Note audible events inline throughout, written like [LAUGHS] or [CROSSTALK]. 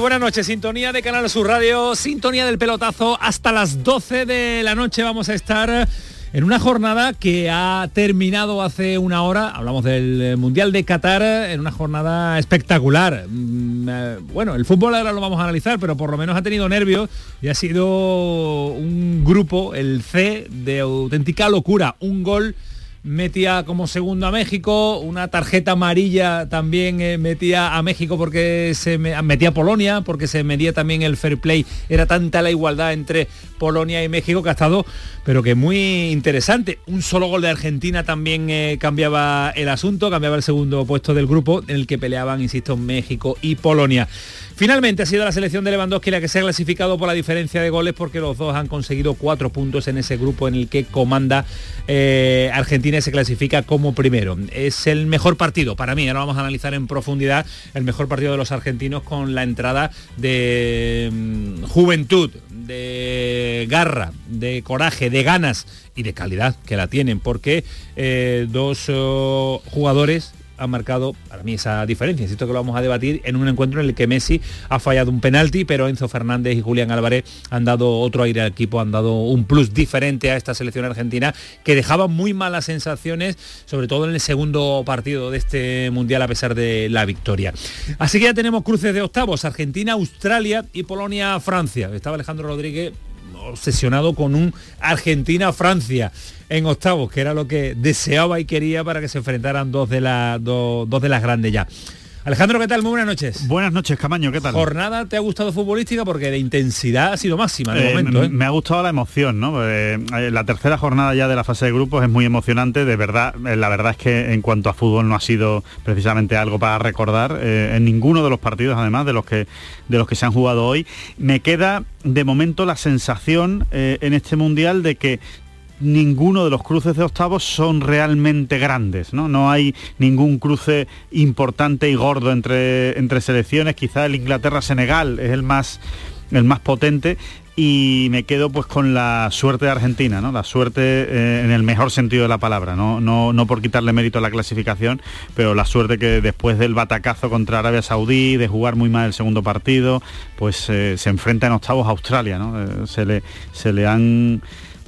Buenas noches, sintonía de Canal Sur Radio, sintonía del pelotazo. Hasta las 12 de la noche vamos a estar en una jornada que ha terminado hace una hora, hablamos del Mundial de Qatar, en una jornada espectacular. Mm, eh, bueno, el fútbol ahora lo vamos a analizar, pero por lo menos ha tenido nervios y ha sido un grupo, el C, de auténtica locura. Un gol metía como segundo a México, una tarjeta amarilla también eh, metía a México porque se metía a Polonia, porque se medía también el fair play, era tanta la igualdad entre Polonia y México que ha estado, pero que muy interesante. Un solo gol de Argentina también eh, cambiaba el asunto, cambiaba el segundo puesto del grupo en el que peleaban, insisto, México y Polonia. Finalmente ha sido la selección de Lewandowski la que se ha clasificado por la diferencia de goles porque los dos han conseguido cuatro puntos en ese grupo en el que comanda eh, Argentina y se clasifica como primero. Es el mejor partido para mí, ahora vamos a analizar en profundidad el mejor partido de los argentinos con la entrada de mm, juventud, de garra, de coraje, de ganas y de calidad que la tienen porque eh, dos oh, jugadores ha marcado para mí esa diferencia. Insisto que lo vamos a debatir en un encuentro en el que Messi ha fallado un penalti, pero Enzo Fernández y Julián Álvarez han dado otro aire al equipo, han dado un plus diferente a esta selección argentina que dejaba muy malas sensaciones, sobre todo en el segundo partido de este mundial a pesar de la victoria. Así que ya tenemos cruces de octavos, Argentina, Australia y Polonia, Francia. Estaba Alejandro Rodríguez obsesionado con un Argentina-Francia en octavos, que era lo que deseaba y quería para que se enfrentaran dos de, las dos, de las grandes ya. Alejandro, ¿qué tal? Muy buenas noches. Buenas noches, Camaño, ¿qué tal? ¿Jornada te ha gustado futbolística? Porque de intensidad ha sido máxima de eh, momento. ¿eh? Me ha gustado la emoción, ¿no? Eh, la tercera jornada ya de la fase de grupos es muy emocionante, de verdad. la verdad es que en cuanto a fútbol no ha sido precisamente algo para recordar en ninguno de los partidos, además de los que de los que se han jugado hoy. Me queda de momento la sensación en este mundial de que ninguno de los cruces de octavos son realmente grandes, ¿no? No hay ningún cruce importante y gordo entre, entre selecciones, quizá el Inglaterra-Senegal es el más, el más potente y me quedo pues con la suerte de Argentina, ¿no? La suerte eh, en el mejor sentido de la palabra, ¿no? No, no por quitarle mérito a la clasificación, pero la suerte que después del batacazo contra Arabia Saudí, de jugar muy mal el segundo partido, pues eh, se enfrenta en octavos a Australia, ¿no? Eh, se, le, se le han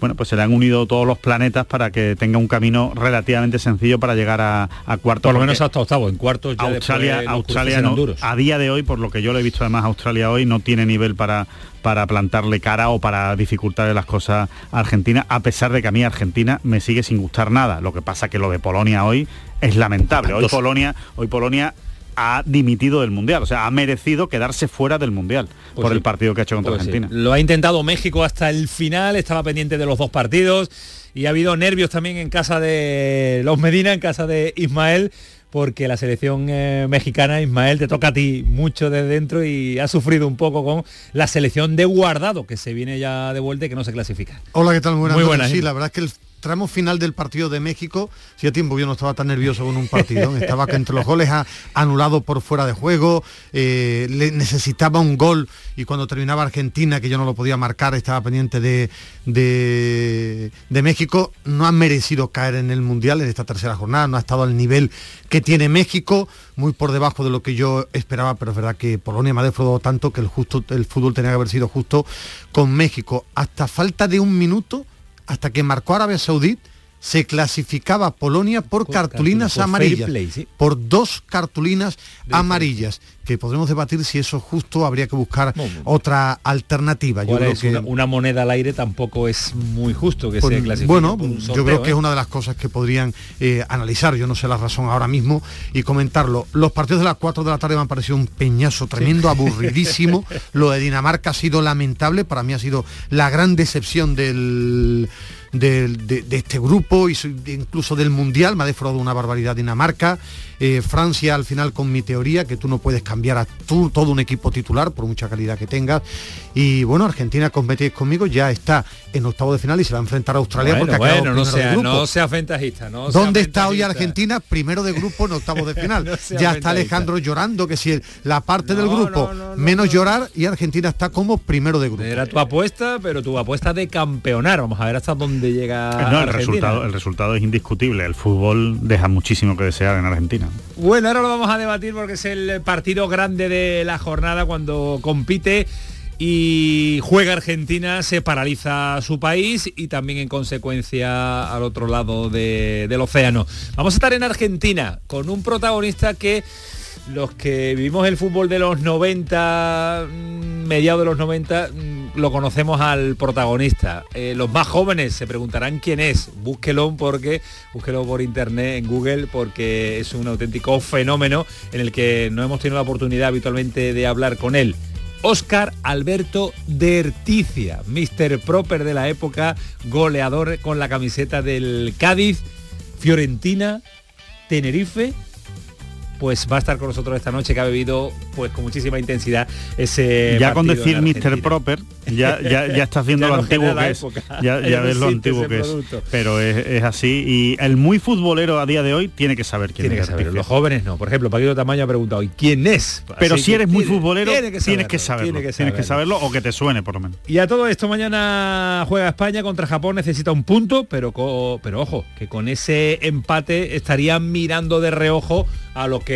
bueno, pues se le han unido todos los planetas para que tenga un camino relativamente sencillo para llegar a, a cuartos. Por lo menos hasta octavo, en cuartos ya Australia, Australia no, a día de hoy, por lo que yo lo he visto además Australia hoy, no tiene nivel para, para plantarle cara o para dificultarle las cosas a Argentina, a pesar de que a mí Argentina me sigue sin gustar nada. Lo que pasa que lo de Polonia hoy es lamentable. Hoy Polonia, hoy Polonia ha dimitido del Mundial, o sea, ha merecido quedarse fuera del Mundial pues por el partido que ha hecho contra pues Argentina. Lo ha intentado México hasta el final, estaba pendiente de los dos partidos y ha habido nervios también en casa de los Medina, en casa de Ismael, porque la selección eh, mexicana, Ismael, te toca a ti mucho desde dentro y ha sufrido un poco con la selección de guardado, que se viene ya de vuelta y que no se clasifica. Hola, ¿qué tal? Muy buenas. Sí, la verdad es que el tramo final del partido de México, si a tiempo yo no estaba tan nervioso con un partido, estaba que entre los goles ha anulado por fuera de juego, eh, necesitaba un gol y cuando terminaba Argentina, que yo no lo podía marcar, estaba pendiente de, de, México, no ha merecido caer en el Mundial en esta tercera jornada, no ha estado al nivel que tiene México, muy por debajo de lo que yo esperaba, pero es verdad que Polonia me ha defraudado tanto que el, justo, el fútbol tenía que haber sido justo con México. Hasta falta de un minuto hasta que marcó Arabia Saudí, se clasificaba Polonia por, cartulinas amarillas, por dos cartulinas amarillas, que podremos debatir si eso es justo, habría que buscar otra alternativa. Yo creo que una, moneda al aire tampoco es muy justo que se clasifique. Bueno, yo creo que es ¿eh? una de las cosas que podrían eh, analizar, yo no sé la razón ahora mismo, y comentarlo. Los partidos de las 4 de la tarde me han parecido un peñazo tremendo, [LAUGHS] aburridísimo. Lo de Dinamarca ha sido lamentable, para mí ha sido la gran decepción del de, este grupo, y incluso del Mundial, me ha defraudado una barbaridad Dinamarca. Eh, Francia al final con mi teoría, que tú no puedes cambiar a tú, todo un equipo titular, por mucha calidad que tengas. Y bueno, Argentina, competéis conmigo, ya está en octavo de final y se va a enfrentar a Australia porque bueno, no sea, no sea ventajista. No ¿Dónde está hoy Argentina? Primero de grupo en octavo de [LAUGHS] final. ya está Alejandro llorando, que si la parte del grupo menos llorar y Argentina está como primero de grupo. Era tu apuesta, pero tu apuesta de campeonar. Vamos a ver hasta dónde llega. No, el resultado, el resultado es indiscutible. El fútbol deja muchísimo que desear en Argentina. Bueno, ahora lo vamos a debatir porque es el partido grande de la jornada cuando compite y juega Argentina, se paraliza su país y también en consecuencia al otro lado del océano. Vamos a estar en Argentina con un protagonista que los que vivimos el fútbol de los 90, mm, mediados de los 90, mm, lo conocemos al protagonista. Eh, los más jóvenes se preguntarán quién es. Búsquelo porque, búsquelo por internet, en Google, porque es un auténtico fenómeno en el que no hemos tenido la oportunidad habitualmente de hablar con él. Oscar Alberto Derticia, Mr. Proper de la época, goleador con la camiseta del Cádiz, Fiorentina, Tenerife pues va a estar con nosotros esta noche que ha bebido pues con muchísima intensidad ese ya con decir Mr. Proper ya, ya, ya [LAUGHS] estás viendo lo antiguo que es. ya, ves lo antiguo que es. pero es, así. Y el muy futbolero a día de hoy tiene que saber quién tiene es que saber. los jóvenes no. Por ejemplo Paquito Tamaño ha preguntado ¿y quién es? pero si eres muy futbolero tienes que saberlo tienes que saberlo. o que te suene por lo menos. Y a todo esto mañana juega España contra Japón necesita un punto pero pero ojo que con ese empate estarían mirando de reojo a lo que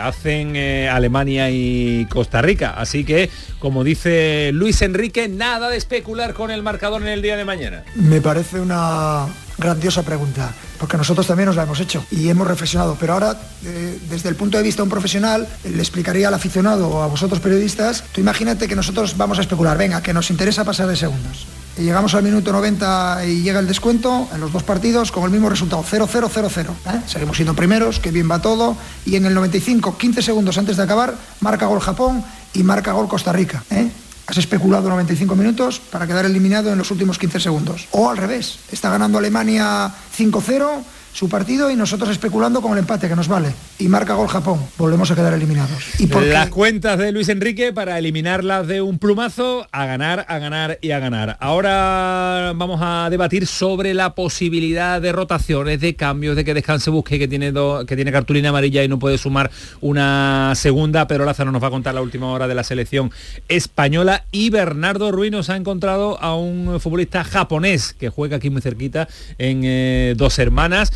hacen eh, Alemania y Costa Rica. Así que, como dice Luis Enrique, nada de especular con el marcador en el día de mañana. Me parece una grandiosa pregunta, porque nosotros también nos la hemos hecho y hemos reflexionado, pero ahora eh, desde el punto de vista de un profesional le explicaría al aficionado o a vosotros periodistas, tú imagínate que nosotros vamos a especular, venga, que nos interesa pasar de segundos. Llegamos al minuto 90 y llega el descuento en los dos partidos con el mismo resultado, 0-0-0-0. ¿eh? Seguimos siendo primeros, que bien va todo, y en el 95, 15 segundos antes de acabar, marca gol Japón y marca gol Costa Rica. ¿eh? Has especulado 95 minutos para quedar eliminado en los últimos 15 segundos. O al revés, está ganando Alemania 5-0 su partido y nosotros especulando con el empate que nos vale. Y marca gol Japón. Volvemos a quedar eliminados. ¿Y Las cuentas de Luis Enrique para eliminarlas de un plumazo, a ganar, a ganar y a ganar. Ahora vamos a debatir sobre la posibilidad de rotaciones, de cambios, de que descanse Busque que tiene, que tiene cartulina amarilla y no puede sumar una segunda. Pero Lázaro nos va a contar la última hora de la selección española y Bernardo Ruiz nos ha encontrado a un futbolista japonés que juega aquí muy cerquita en eh, Dos Hermanas.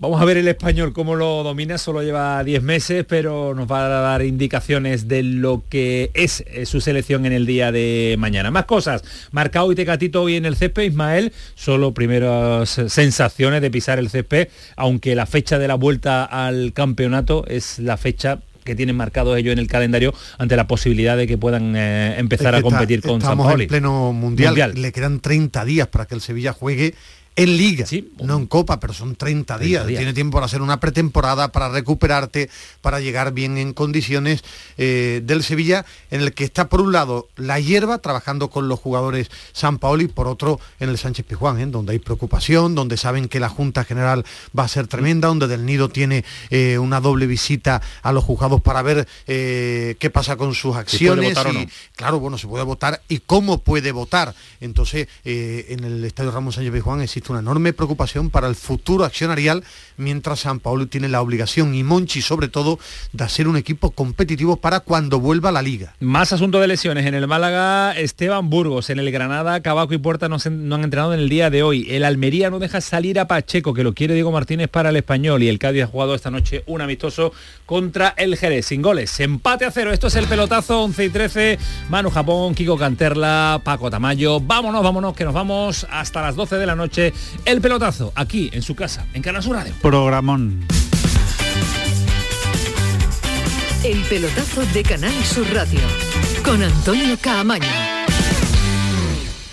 Vamos a ver el español cómo lo domina, solo lleva 10 meses, pero nos va a dar indicaciones de lo que es eh, su selección en el día de mañana. Más cosas, marcado y Tecatito hoy en el césped, Ismael, solo primeras sensaciones de pisar el césped, aunque la fecha de la vuelta al campeonato es la fecha que tienen marcado ellos en el calendario ante la posibilidad de que puedan eh, empezar a competir con San Paoli. en pleno mundial, le quedan 30 días para que el Sevilla juegue en liga, no en copa, pero son 30, días. Tiene tiempo para hacer una pretemporada, para recuperarte, para llegar bien en condiciones eh, del Sevilla, en el que está por un lado la hierba, trabajando con los jugadores San Paoli, por otro en el Sánchez Pijuán, ¿eh? donde hay preocupación, donde saben que la Junta General va a ser tremenda, donde Del Nido tiene eh, una doble visita a los juzgados para ver qué pasa con sus acciones. y, Claro, bueno, se puede votar y cómo puede votar. Entonces, en el Estadio Ramos Sánchez Pijuán existe una enorme preocupación para el futuro accionarial, mientras San Paulo tiene la obligación, y Monchi sobre todo, de ser un equipo competitivo para cuando vuelva la liga. Más asunto de lesiones. En el Málaga, Esteban Burgos. En el Granada, Cabaco y Puerta no, han entrenado en el día de hoy. El Almería no deja salir a Pacheco, que lo quiere Diego Martínez para el español. Y el Cádiz ha jugado esta noche un amistoso contra el Jerez. Sin goles. Empate a cero. Esto es el pelotazo 11 y 13. Manu Japón, Kiko Canterla, Paco Tamayo. Vámonos, vámonos, que nos vamos hasta las 12 de la noche El pelotazo, aquí en su casa, en Canal Sur Radio. Programón. El pelotazo de Canal Sur Radio con Antonio Caamaño.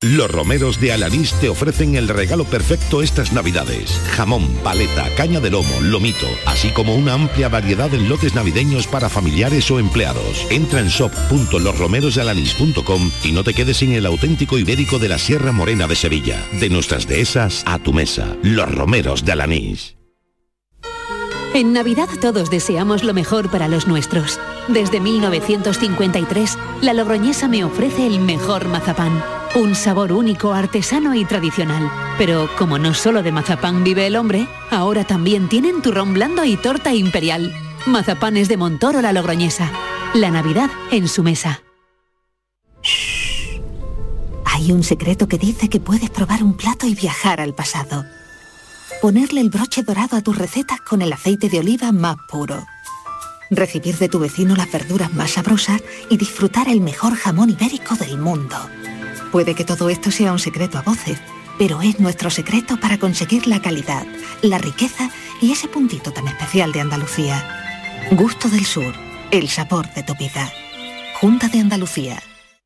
Los romeros de Alanís te ofrecen el regalo perfecto estas navidades. Jamón, paleta, caña de lomo, lomito, así como una amplia variedad en lotes navideños para familiares o empleados. Entra en shop.losromerosdealanís.com y no te quedes sin el auténtico ibérico de la Sierra Morena de Sevilla. De nuestras dehesas a tu mesa. Los romeros de Alanís. En Navidad todos deseamos lo mejor para los nuestros. Desde 1953, la Logroñesa me ofrece el mejor mazapán. Un sabor único, artesano y tradicional. Pero como no solo de mazapán vive el hombre, ahora también tienen turrón blando y torta imperial. Mazapanes de Montoro la Logroñesa. La Navidad en su mesa. Hay un secreto que dice que puedes probar un plato y viajar al pasado. Ponerle el broche dorado a tus recetas con el aceite de oliva más puro. Recibir de tu vecino las verduras más sabrosas y disfrutar el mejor jamón ibérico del mundo. Puede que todo esto sea un secreto a voces, pero es nuestro secreto para conseguir la calidad, la riqueza y ese puntito tan especial de Andalucía. Gusto del Sur, el sabor de tu vida. Junta de Andalucía.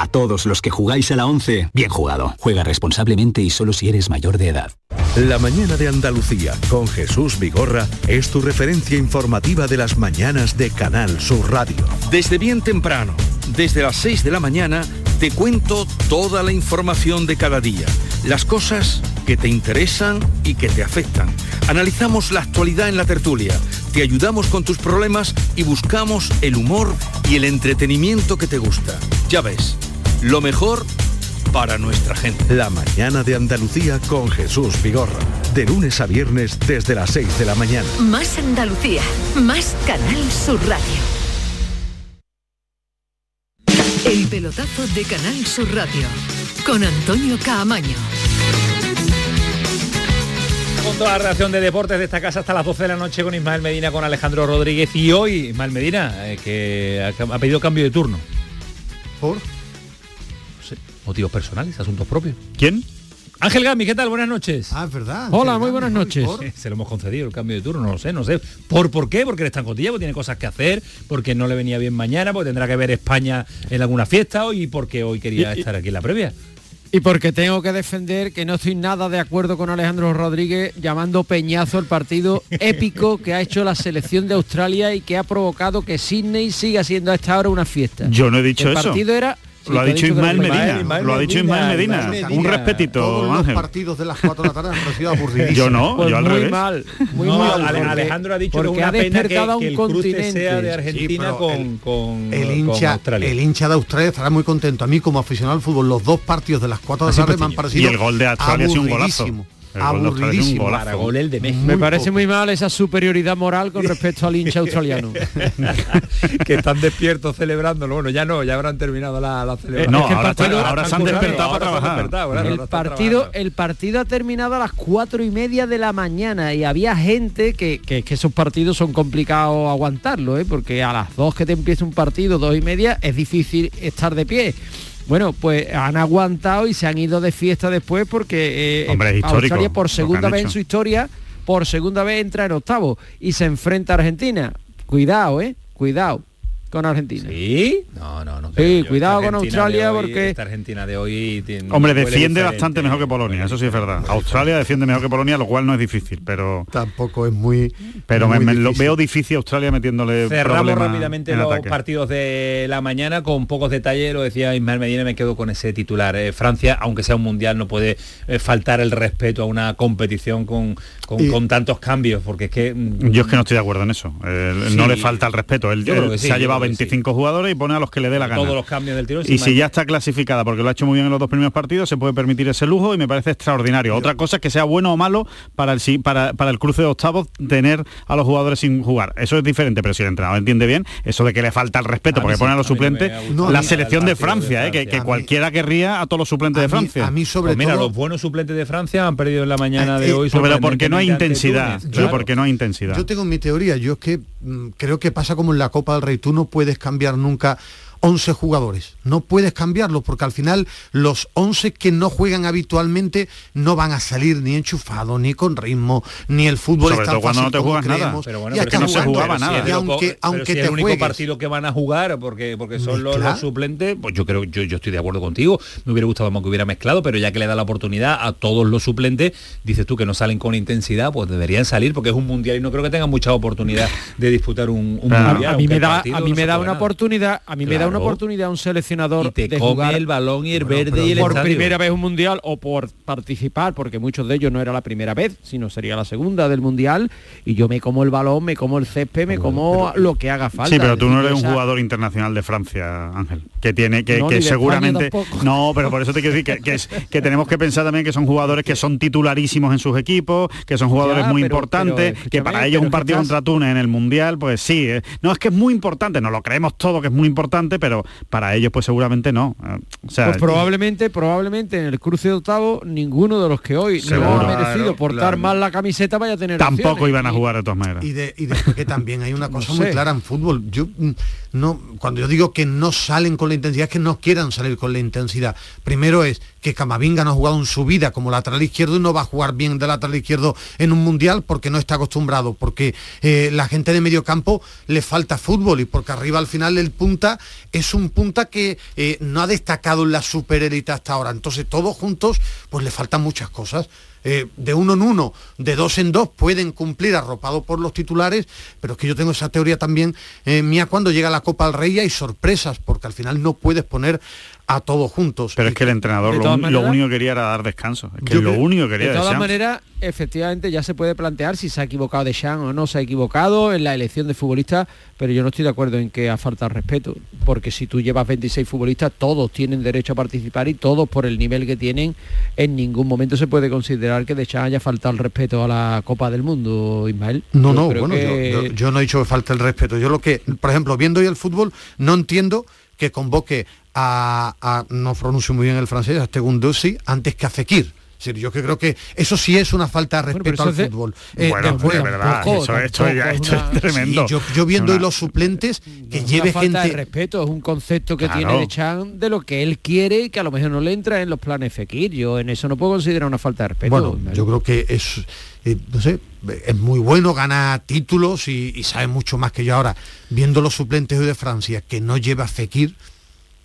A todos los que jugáis a la 11, bien jugado. Juega responsablemente y solo si eres mayor de edad. La mañana de Andalucía con Jesús Vigorra es tu referencia informativa de las mañanas de Canal Sur Radio. Desde bien temprano, desde las 6 de la mañana, te cuento toda la información de cada día, las cosas que te interesan y que te afectan. Analizamos la actualidad en la tertulia, te ayudamos con tus problemas y buscamos el humor y el entretenimiento que te gusta. Ya ves, lo mejor para nuestra gente. La mañana de Andalucía con Jesús Vigorra. De lunes a viernes desde las 6 de la mañana. Más Andalucía, más Canal Sur Radio. El pelotazo de Canal Sur Radio con Antonio Caamaño. Con toda la reacción de deportes de esta casa hasta las 12 de la noche con Ismael Medina, con Alejandro Rodríguez y hoy Ismael Medina, eh, que ha, ha pedido cambio de turno. ¿Por? Motivos personales, asuntos propios. ¿Quién? Ángel Gami, ¿qué tal? Buenas noches. Ah, es verdad. Hola, Ángel muy buenas ¿no? ¿Y noches. por? [LAUGHS] Se lo hemos concedido el cambio de turno, no lo sé, no sé. ¿Por, ¿Por qué? Porque él está en cotilla, porque tiene cosas que hacer, porque no le venía bien mañana, porque tendrá que ver España en alguna fiesta y porque hoy quería Y- estar aquí en la previa. Y porque tengo que defender que no estoy nada de acuerdo con Alejandro Rodríguez llamando peñazo el partido [LAUGHS] épico que ha hecho la selección de Australia y que ha provocado que Sydney siga siendo a esta hora una fiesta. Yo no he dicho el eso. partido era... Sí, lo ha dicho Ismael Medina. Ismael lo ha dicho Ismael Medina. Un respetito, Todos los Ángel. partidos de las 4 de la tarde han parecido [LAUGHS] aburridísimos. Yo no, Pues yo al muy revés. mal, muy No, mal. Alejandro ha dicho que es una ha pena que, despertado que un el cruce continente. sea de Sí, Argentina pero con, el- con, El con hincha, Australia. el hincha de Australia estará muy contento. A mí, como aficionado al fútbol, los dos partidos de las 4 de la tarde me han parecido Y el gol de Australia ha sido un golazo. Aburridísimo. Gol de gol el de México. Me parece muy mal esa superioridad moral con [LAUGHS] respecto al hincha australiano. [LAUGHS] que están despiertos celebrándolo. Bueno, ya no, ya habrán terminado la, la celebración. No, Es que el ahora, se han despertado para trabajar. claro, el partido el partido ha terminado a las cuatro y media de la mañana y había gente que, que, que esos partidos son complicados aguantarlo ¿eh? porque a las dos que te empieza un partido dos y media es difícil estar de pie bueno pues han aguantado y se han ido de fiesta después porque eh, Hombre, Australia por segunda vez en su historia por segunda vez entra en octavo y se enfrenta a Argentina. Cuidado eh cuidado con Argentina. ¿Sí? No, no, no. Sí, cuidado con Australia porque... Esta Argentina de hoy... Tiene, Hombre, defiende bastante mejor que Polonia, eso sí es verdad. Australia defiende mejor que Polonia, lo cual no es difícil, pero... Tampoco es muy... Pero muy me, me lo difícil. veo difícil Australia metiéndole Cerramos rápidamente en los ataque. partidos de la mañana con pocos detalles, lo decía Ismael Medina, me quedo con ese titular. Eh, Francia, aunque sea un mundial, no puede eh, faltar el respeto a una competición con, con, Y- con tantos cambios, porque es que... mm, Yo es que no estoy de acuerdo en eso. Eh, Sí. No le falta el respeto. Él, Yo creo él que sí, se ha llevado creo que 25 jugadores y pone a los que le dé la gana. todos los cambios del tirón. Y si ya está clasificada, porque lo ha hecho muy bien en los dos primeros partidos, se puede permitir ese lujo y me parece extraordinario. Otra cosa es que sea bueno o malo para el, si- para, para el cruce de octavos tener a los jugadores sin jugar. Eso es diferente, pero si el entrenador entiende bien, eso de que le falta el respeto, A porque sí, pone a los a no suplentes, la selección el de partido de Francia, eh, que, Francia. que cualquiera querría a todos los suplentes de Francia. a mí sobre Pues mira, todo- los buenos suplentes de Francia han perdido en la mañana de Eh, hoy. pero porque no hay intensidad. Pero porque no hay intensidad. Yo tengo mi teoría, yo es que creo que pasa como en la Copa del Rey, tú no puedes cambiar nunca 11 jugadores, no puedes cambiarlos porque al final los 11 que no juegan habitualmente no van a salir ni enchufados, ni con ritmo, ni el fútbol Sobre es tan todo cuando fácil no te como juegas nada. Pero bueno, Y pero si no se jugaba pero nada. Y aunque, pero aunque si te el único juegues, partido que van a jugar porque porque son los, suplentes pues yo creo yo, yo estoy de acuerdo contigo me hubiera gustado más que hubiera mezclado pero ya que le da la oportunidad a todos los suplentes dices tú que no salen con intensidad pues deberían salir porque es un mundial y no creo que tengan mucha oportunidad de disputar un, un Claro. mundial a mí me da a mí me da una nada. oportunidad a mí me da una oportunidad un seleccionador y te de come jugar el balón y el verde y el por estadio. primera vez un mundial o por participar, porque muchos de ellos no era la primera vez, sino sería la segunda del mundial, y yo me como el balón, me como el césped, me como lo que haga falta. Sí, pero tú no eres un jugador internacional de Francia, Ángel. Que tiene que, No, que seguramente. No, pero por eso te quiero decir que, que es- que tenemos que pensar también que son jugadores que son titularísimos en sus equipos, que son jugadores Ya, muy pero- importantes, pero, que para ellos un partido contra Túnez en el Mundial, pues sí. eh, No es que es muy importante, no lo creemos todo que es muy importante, pero para ellos pues seguramente no. Eh, O sea, Pues probablemente, probablemente en el cruce de octavo ninguno de los que hoy no Seguro. ha merecido Claro, portar claro. mal la camiseta vaya a tener tampoco opciones. iban a jugar de todas maneras. Y, de, y después que también hay una [LAUGHS] cosa No muy clara en fútbol. Yo mm, no, cuando yo digo que no salen con la intensidad, es que no quieran salir con la intensidad. Primero es que Camavinga no ha jugado en su vida como lateral izquierdo y no va a jugar bien de lateral izquierdo en un mundial porque no está acostumbrado, porque eh, la gente de medio campo le falta fútbol y porque arriba al final el punta es un punta que eh, no ha destacado en la superélite hasta ahora. Entonces todos juntos pues le faltan muchas cosas. Eh, de uno en uno, de dos en dos, pueden cumplir arropado por los titulares, pero es que yo tengo esa teoría también mía cuando llega la Copa del Rey hay sorpresas, porque al final no puedes poner a todos juntos. Pero es que el entrenador lo, único que quería era dar descanso. Es que Yo lo único que quería De todas maneras, efectivamente ya se puede plantear si se ha equivocado de Chan o no se ha equivocado en la elección de futbolistas, pero yo no estoy de acuerdo en que ha faltado respeto, porque si tú llevas 26 futbolistas, todos tienen derecho a participar y todos por el nivel que tienen, en ningún momento se puede considerar que de Chan haya faltado el respeto a la Copa del Mundo, Ismael. No, Yo no, bueno, yo- que- yo, yo no he dicho que falte el respeto. Yo lo que, por ejemplo, viendo hoy el fútbol, no entiendo que convoque a, a- no pronuncio muy bien el francés, a Tegundossi antes que a Fekir. Es decir, yo que creo que eso sí es una falta de respeto al de- fútbol. Eh, Bueno, después- de verdad, tampoco, eso, esto, ya- tampoco esto una- es tremendo. Sí, yo, yo viendo hoy los suplentes que es lleve falta gente de respeto, es un concepto que Claro. tiene de Chan de lo que él quiere y que a lo mejor no le entra en los planes Fekir. Yo en eso no puedo considerar una falta de respeto. Bueno, yo creo que es, eh, no sé, es muy bueno, gana títulos y, y sabe mucho más que yo ahora. Viendo los suplentes hoy de Francia, que no lleva Fekir,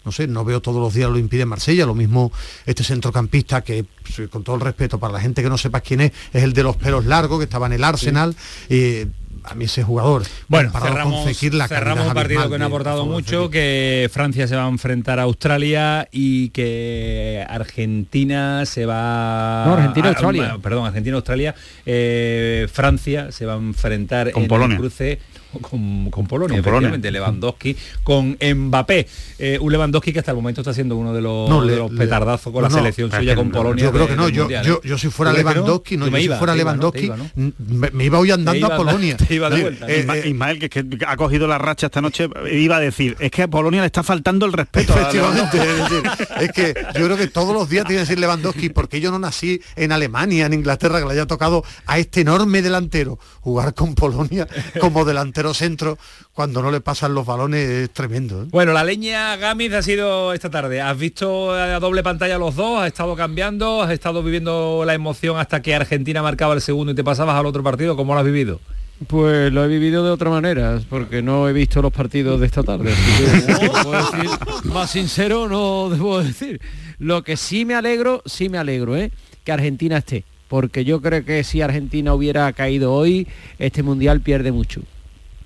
no sé, no veo todos los días lo impide Marsella, lo mismo este centrocampista que, con todo el respeto para la gente que no sepa quién es, es el de los pelos largos, que estaba en el Arsenal. eh, a mí ese jugador, Bueno, cerramos, la cerramos un partido que no ha aportado mucho, que Francia se va a enfrentar a Australia y que Argentina se va... No, Argentina, a- Australia. a- perdón, Argentina, Australia. eh, Francia se va a enfrentar Con en Polonia. el cruce con, con Polonia, Con Polonia. Lewandowski, con Mbappé. Eh, un Lewandowski que hasta el momento está siendo uno de los, No, de le- los le- petardazos con no, la selección suya con Polonia. Yo creo de- que no, yo, Mundial, yo, yo si fuera. Lewandowski, no, Yo yo me si iba, fuera iba. Lewandowski, iba, me, me iba hoy andando iba a [LAUGHS] Polonia. te iba de Eh, vuelta, eh, Isma- eh, Ismael, que, es que ha cogido la racha esta noche, iba a decir, es que a Polonia le está faltando el respeto. Efectivamente, es, decir, es que yo creo que todos los días tiene que decir Lewandowski, porque yo no nací en Alemania, en Inglaterra, que le haya tocado a este enorme delantero jugar con Polonia como delantero centro cuando no le pasan los balones es tremendo. ¿eh? Bueno, la leña Gámez ha sido esta tarde. ¿Has visto a doble pantalla los dos? ¿Has estado cambiando? ¿Has estado viviendo la emoción hasta que Argentina marcaba el segundo y te pasabas al otro partido? ¿Cómo lo has vivido? Pues lo he vivido de otra manera, porque no he visto los partidos de esta tarde. [LAUGHS] más sincero no debo decir. Lo que sí me alegro, sí me alegro, ¿eh? que Argentina esté. Porque yo creo que si Argentina hubiera caído hoy, este mundial pierde mucho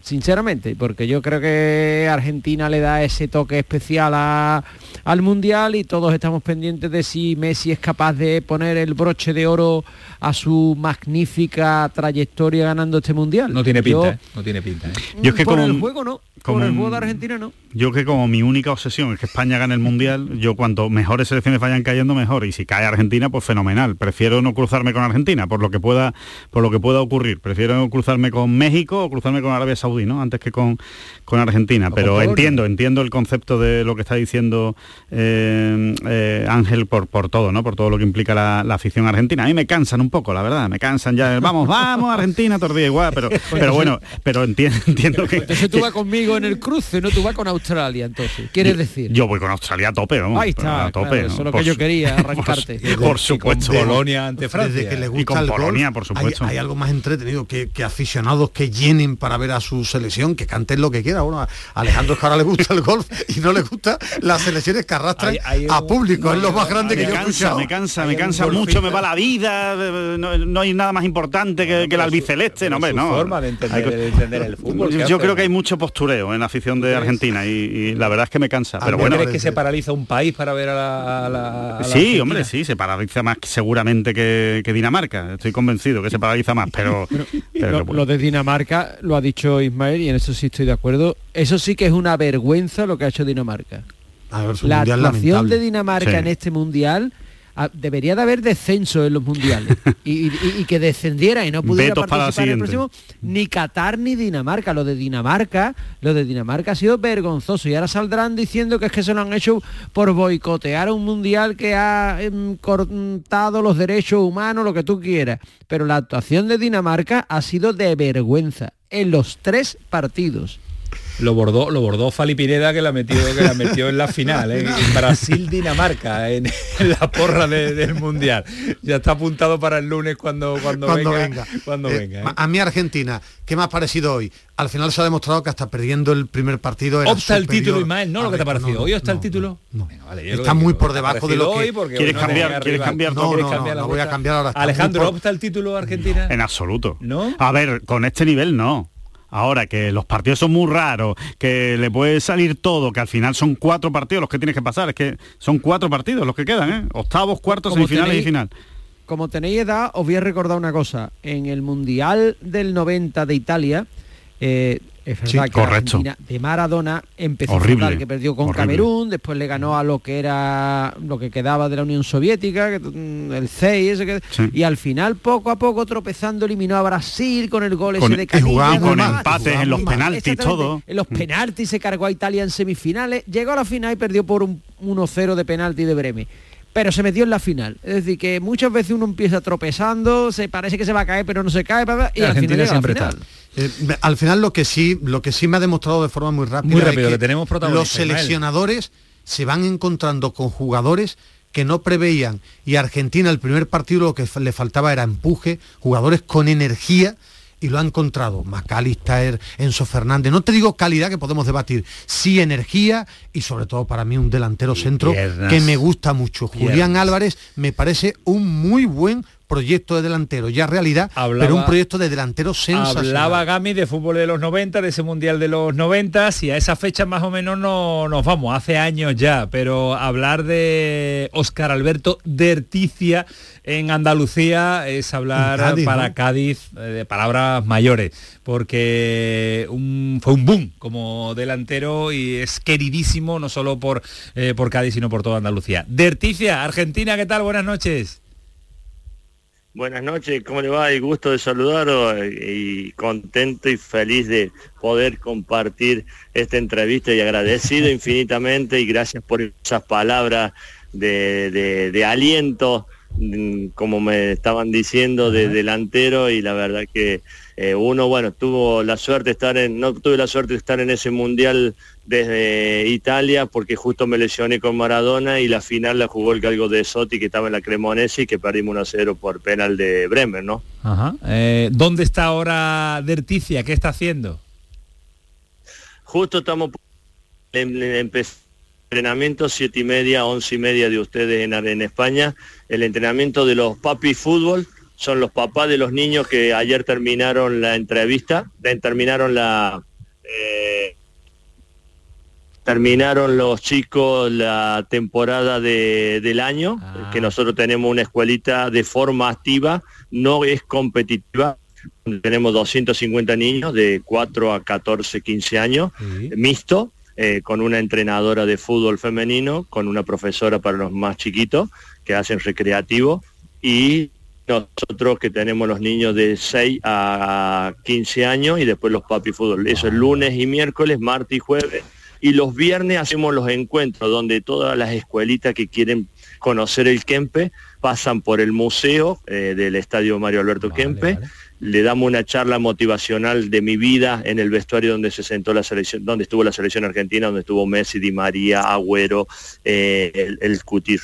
sinceramente, porque yo creo que Argentina le da ese toque especial al Mundial y todos estamos pendientes de si Messi es capaz de poner el broche de oro a su magnífica trayectoria ganando este Mundial. No tiene pinta, ¿eh? no tiene pinta. ¿eh? Yo es que Por el juego no, como, el juego de Argentina no. Yo que como mi única obsesión es que España gane el Mundial, yo cuanto mejores selecciones vayan cayendo mejor y si cae Argentina pues fenomenal. Prefiero no cruzarme con Argentina por lo que pueda por lo que pueda ocurrir. Prefiero cruzarme con México o cruzarme con Arabia Saudí, ¿no? Antes que con, con Argentina. Pero entiendo, entiendo el concepto de lo que está diciendo eh, eh, Ángel por, por todo, ¿no? Por todo lo que implica la, afición argentina. A mí me cansan un poco, la verdad, me cansan ya. Vamos, vamos, Argentina, tordía igual, pero, pero [LAUGHS] bueno, pero entiendo, entiendo que. Entonces tú vas conmigo en el cruce, no tú vas con Australia, entonces. ¿Quieres decir? Yo voy con Australia a tope, vamos. Ahí está, a tope. eso es lo que yo quería, [LAUGHS] arrancarte. Por, supuesto. Polonia ante Francia. que le gusta y con Polonia, por supuesto. Hay, algo más entretenido que, que, aficionados que llenen para ver a su selección, que canten lo que quiera. Bueno, a Alejandro es que ahora le gusta el golf y no le gusta las selecciones que arrastran a público. es lo más grande que yo he escuchado. Me cansa, me cansa mucho, me va la vida. No, hay nada más importante que, el albiceleste. No, hombre, no. forma de entender, el fútbol. Yo creo que hay mucho postureo en la afición de Argentina y, la verdad es que me cansa. Pero bueno, ¿crees que se paraliza un país para ver a la, Sí, hombre, sí, se paraliza más seguramente que, Dinamarca. Estoy convencido que se paraliza más, pero... lo, de Dinamarca lo ha dicho Ismael y en eso sí estoy de acuerdo. Eso sí que es una vergüenza lo que ha hecho Dinamarca. la actuación de Dinamarca en este mundial debería de haber descenso en los mundiales [LAUGHS] y, que descendiera y no pudiera participar en el próximo ni Qatar ni Dinamarca. Lo de Dinamarca, lo de Dinamarca ha sido vergonzoso y ahora saldrán diciendo que es que se lo han hecho por boicotear un mundial que ha em, cortado los derechos humanos, lo que tú quieras. Pero la actuación de Dinamarca ha sido de vergüenza en los tres partidos lo bordó, lo bordó Fali Pineda que la metió, que la metió en la final, ¿eh? [LAUGHS] en Brasil-Dinamarca, en, la porra del Mundial. Ya está apuntado para el lunes cuando, cuando, venga, Cuando eh, venga ¿eh? A mí Argentina, ¿qué me ha parecido hoy? Al final se ha demostrado que hasta perdiendo el primer partido era Opta el título, Ismael, ¿no? Lo que te ha parecido. ¿Hoy está el título? No. está muy por debajo de lo que... ¿Quieres cambiar? ¿Quieres cambiar? No, no, no, voy a cambiar ahora. Alejandro, ¿opta el título Argentina? En absoluto. ¿No? A ver, con este nivel no. Ahora que los partidos son muy raros, que le puede salir todo, que al final son cuatro partidos los que tienes que pasar, es que son cuatro partidos los que quedan, ¿eh? Octavos, cuartos, semifinales y final. Como tenéis edad, os voy a recordar una cosa. En el Mundial del 90 de Italia, eh, es verdad que correcto. de Maradona empezó horrible, a que perdió con Camerún, después le ganó a lo que era lo que quedaba de la Unión Soviética, mm, el CEI, ese y al final poco a poco tropezando eliminó a Brasil con el gol ese de Canilla, y con empates en los penaltis todo. En los penaltis se cargó a Italia en semifinales, llegó a la final y perdió por un 1-0 de penalti de Breme pero se metió en la final. Es decir, que muchas veces uno empieza tropezando, se parece que se va a caer, pero no se cae, y al final siempre Tal. Eh, al final lo que sí lo que sí me ha demostrado de forma muy rápida es que, tenemos los seleccionadores se van encontrando con jugadores que no preveían y a Argentina el primer partido lo que le faltaba era empuje, jugadores con energía y lo ha encontrado. Macalister, Enzo Fernández. No te digo calidad que podemos debatir, sí energía y sobre todo para mí un delantero centro que me gusta mucho. Julián Álvarez me parece un muy buen proyecto de delantero, ya realidad, pero un proyecto de delantero sensacional. Hablaba Gami de fútbol de los 90, de ese mundial de los 90, y a esa fecha más o menos no nos vamos, hace años ya, pero hablar de Óscar Alberto Derticia en Andalucía es hablar para Cádiz eh, de palabras mayores, porque fue un boom como delantero y es queridísimo no solo por, eh, por Cádiz, sino por toda Andalucía. Derticia, Argentina, ¿qué tal? Buenas noches. Buenas noches, ¿cómo le va? Y gusto de saludaros y contento y feliz de poder compartir esta entrevista y agradecido [LAUGHS] infinitamente y gracias por esas palabras de, aliento, mm, como me estaban diciendo, de delantero y la verdad que eh, uno, bueno, tuvo la suerte de estar en, no tuve la suerte de estar en ese Mundial desde Italia porque justo me lesioné con Maradona y la final la jugó el Galgo de Sotti que estaba en la Cremonese y que perdimos 1-0 por penal de Bremer, ¿no? Ajá. Eh, ¿Dónde está ahora Derticia? ¿Qué está haciendo? Justo estamos en, en, entrenamiento, siete y media, once y media de ustedes en, en España, el entrenamiento de los papi fútbol, son los papás de los niños que ayer terminaron la entrevista, terminaron la... Eh, terminaron los chicos la temporada de, del año, ah. que nosotros tenemos una escuelita de forma activa, no es competitiva, tenemos 250 niños de 4 a 14, 15 años, mixto, eh, con una entrenadora de fútbol femenino, con una profesora para los más chiquitos que hacen recreativo y nosotros que tenemos los niños de 6 a 15 años y después los papi fútbol. Eso es lunes y miércoles, martes y jueves y los viernes hacemos los encuentros donde todas las escuelitas que quieren conocer el Kempe pasan por el museo eh, del Estadio Mario Alberto Kempe. Le damos una charla motivacional de mi vida en el vestuario donde se sentó la selección, donde estuvo la selección argentina, donde estuvo Messi, Di María, Agüero, eh, el, el Cuti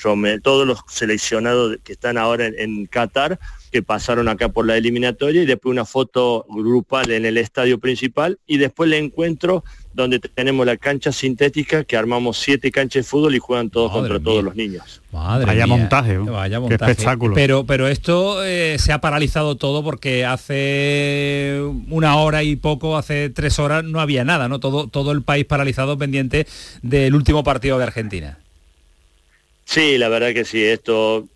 todos los seleccionados que están ahora en Qatar que pasaron acá por la eliminatoria y después una foto grupal en el estadio principal y después el encuentro donde tenemos la cancha sintética que armamos siete canchas de fútbol y juegan todos contra todos los niños. vaya, Montaje, vaya montaje, espectáculo. Pero, pero esto eh, se ha paralizado todo porque hace una hora y poco, hace tres horas no había nada, ¿no? Todo, todo el país paralizado pendiente del último partido de Argentina. Sí, la verdad que sí, esto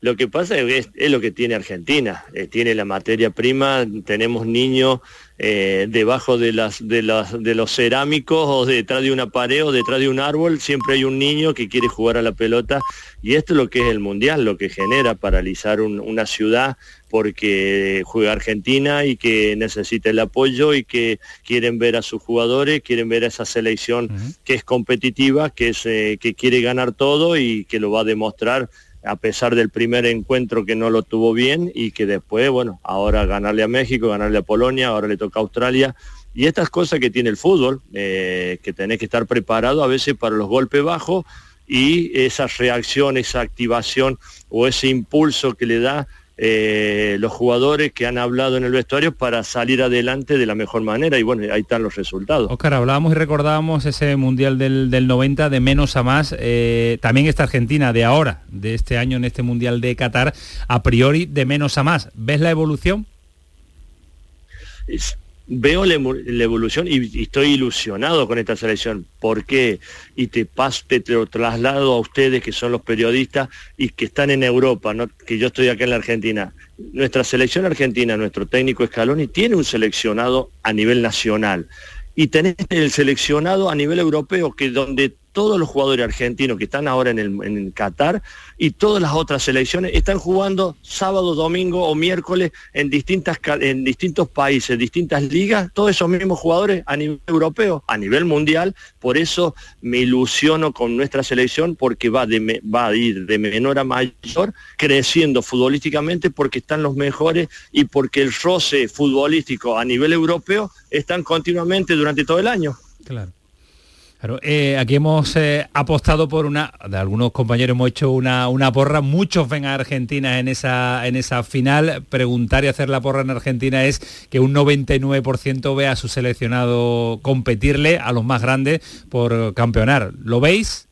lo que pasa es, es lo que tiene Argentina, eh, tiene la materia prima, tenemos niños eh, debajo de, las, de, las, de los cerámicos o detrás de una pared o detrás de un árbol, siempre hay un niño que quiere jugar a la pelota. Y esto es lo que es el Mundial, lo que genera paralizar una ciudad porque juega Argentina y que necesita el apoyo y que quieren ver a sus jugadores, quieren ver a esa selección que es competitiva, que, es, eh, que quiere ganar todo y que lo va a demostrar a pesar del primer encuentro que no lo tuvo bien y que después, bueno, ahora ganarle a México, ganarle a Polonia, ahora le toca a Australia. Y estas cosas que tiene el fútbol, eh, que tenés que estar preparado a veces para los golpes bajos y esa reacción, esa activación o ese impulso que le da eh, los jugadores que han hablado en el vestuario para salir adelante de la mejor manera y bueno, ahí están los resultados. Oscar, hablábamos y recordábamos ese Mundial del, del 90 de menos a más, eh, también esta Argentina de ahora, de este año en este Mundial de Qatar, a priori de menos a más. ¿Ves la evolución? Veo la, evolución y, estoy ilusionado con esta selección. ¿Por qué? Y te, paso, lo traslado a ustedes que son los periodistas y que están en Europa, ¿no? que yo estoy acá en la Argentina. Nuestra selección argentina, nuestro técnico Scaloni, tiene un seleccionado a nivel nacional. Y tenés el seleccionado a nivel europeo, que donde todos los jugadores argentinos que están ahora en, el, en Qatar y todas las otras selecciones están jugando sábado, domingo o miércoles en, en distintos países, distintas ligas, todos esos mismos jugadores a nivel europeo, a nivel mundial. Por eso me ilusiono con nuestra selección porque va, de, va a ir de menor a mayor, creciendo futbolísticamente porque están los mejores y porque el roce futbolístico a nivel europeo están continuamente durante todo el año. Claro. Eh, aquí hemos eh, apostado por una, de algunos compañeros hemos hecho una, una porra, muchos ven a Argentina en esa, en esa final. Preguntar y hacer la porra en Argentina es que un 99% vea a su seleccionado competirle a los más grandes por campeonar. ¿Lo veis?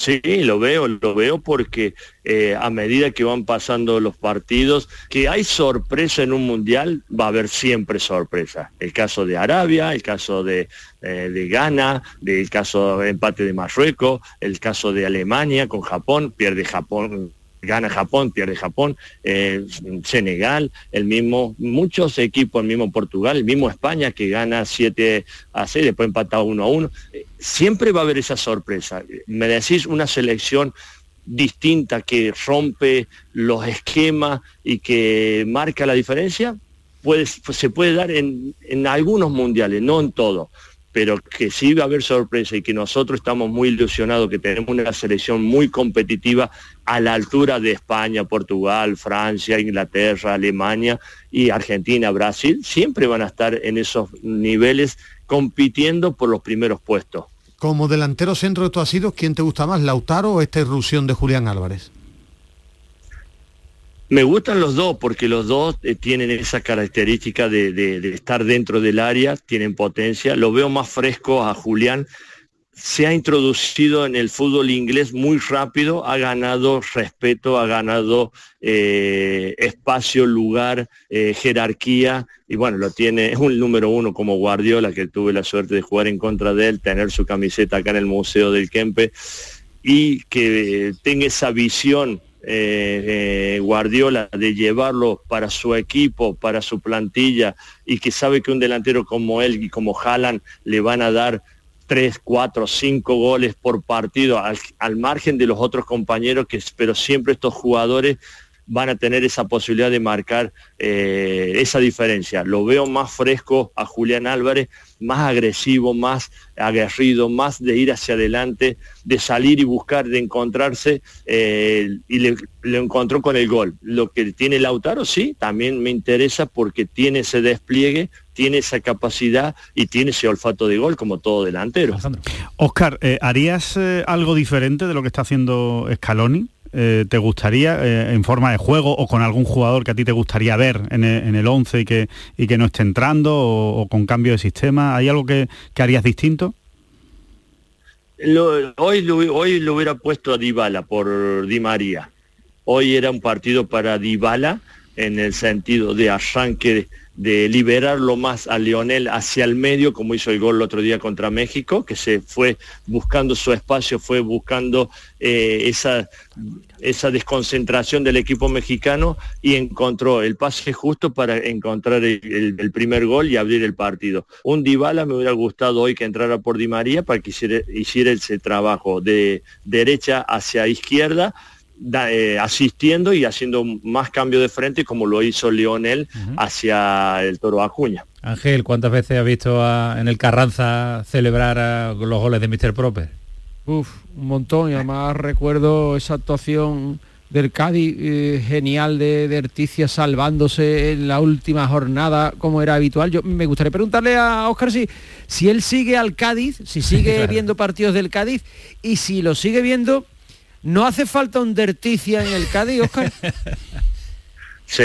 Sí, lo veo, lo veo porque eh, a medida que van pasando los partidos, que hay sorpresa en un mundial, va a haber siempre sorpresa. El caso de Arabia, el caso de, eh, de Ghana, el caso de empate de Marruecos, el caso de Alemania con Japón, pierde Japón gana Japón, pierde Japón, eh, Senegal, el mismo, muchos equipos, el mismo Portugal, el mismo España que gana 7 a 6, después empata 1 a 1. Siempre va a haber esa sorpresa. Me decís una selección distinta que rompe los esquemas y que marca la diferencia, puede, se puede dar en, en algunos mundiales, no en todos pero que sí va a haber sorpresa y que nosotros estamos muy ilusionados, que tenemos una selección muy competitiva a la altura de España, Portugal, Francia, Inglaterra, Alemania y Argentina, Brasil, siempre van a estar en esos niveles compitiendo por los primeros puestos. Como delantero centro de tú has sido, ¿quién te gusta más, Lautaro o esta irrupción de Julián Álvarez? Me gustan los dos porque los dos eh, tienen esa característica de, estar dentro del área, tienen potencia. Lo veo más fresco a Julián se ha introducido en el fútbol inglés muy rápido, ha ganado respeto, ha ganado eh, espacio, lugar, eh, jerarquía, y bueno, lo tiene, es un número uno como Guardiola, que tuve la suerte de jugar en contra de él, tener su camiseta acá en el Museo del Kempe, y que tenga esa visión eh, Guardiola de llevarlo para su equipo, para su plantilla, y que sabe que un delantero como él y como Haaland le van a dar tres, cuatro, cinco goles por partido al, margen de los otros compañeros, que, pero siempre estos jugadores van a tener esa posibilidad de marcar eh, esa diferencia. Lo veo más fresco a Julián Álvarez, más agresivo, más aguerrido, más de ir hacia adelante, de salir y buscar, de encontrarse, eh, y le, lo encontró con el gol. Lo que tiene Lautaro, sí, también me interesa porque tiene ese despliegue, tiene esa capacidad y tiene ese olfato de gol como todo delantero. Oscar, eh, ¿harías algo diferente de lo que está haciendo Scaloni? Eh, ¿Te gustaría en forma de juego o con algún jugador que a ti te gustaría ver en el, 11 y que, y que no esté entrando o, con cambio de sistema? ¿Hay algo que, harías distinto? hoy, hoy lo hubiera puesto a Dybala por Di María. Hoy era un partido para Dybala en el sentido de arranque de liberarlo más a Lionel hacia el medio, como hizo el gol el otro día contra México, que se fue buscando su espacio, fue buscando eh, esa, esa desconcentración del equipo mexicano y encontró el pase justo para encontrar el, primer gol y abrir el partido. Un Dybala me hubiera gustado hoy que entrara por Di María para que hiciera, hiciera ese trabajo de derecha hacia izquierda, eh, asistiendo y haciendo más cambio de frente como lo hizo Lionel hacia el Toro Acuña. Ángel, ¿cuántas veces ha visto en el Carranza celebrar los goles de Mr. Proper? Uf, un montón y además recuerdo esa actuación del Cádiz eh, genial de, de Erticia salvándose en la última jornada como era habitual. Yo me gustaría preguntarle a Oscar si, si él sigue al Cádiz, si sigue [LAUGHS] viendo partidos del Cádiz y si lo sigue viendo ¿No hace falta un Derticia en el Cádiz, Oscar? [LAUGHS] Sí,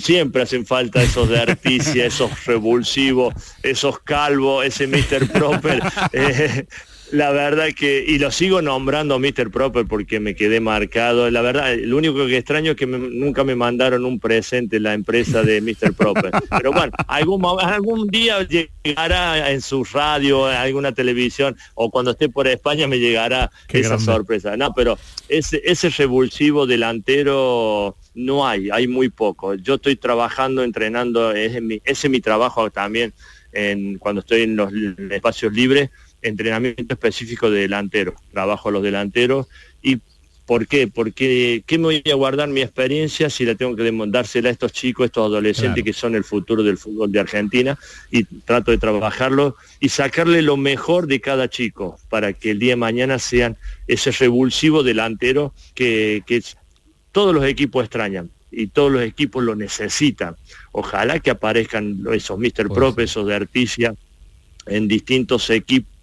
siempre hacen falta esos de articia, esos revulsivos, esos calvos, ese Mr. Proper. Eh, [LAUGHS] la verdad que, y lo sigo nombrando Mr. Proper porque me quedé marcado. La verdad, lo único que extraño es que nunca me mandaron un presente en la empresa de Mr. Proper. [LAUGHS] Pero bueno, algún, algún día llegará en su radio, en alguna televisión, o cuando esté por España me llegará esa sorpresa. No, pero ese, ese revulsivo delantero no hay, hay muy poco. Yo estoy trabajando, entrenando, ese es mi trabajo también en, cuando estoy en los espacios libres entrenamiento específico de delantero, trabajo a los delanteros y ¿Por qué? Porque ¿qué me voy a guardar mi experiencia si la tengo que dársela a estos chicos, estos adolescentes que son el futuro del fútbol de Argentina? Y trato de trabajarlo y sacarle lo mejor de cada chico para que el día de mañana sean ese revulsivo delantero que, todos los equipos extrañan y todos los equipos lo necesitan. Ojalá que aparezcan esos Mr. Prop, esos de Articia en distintos equipos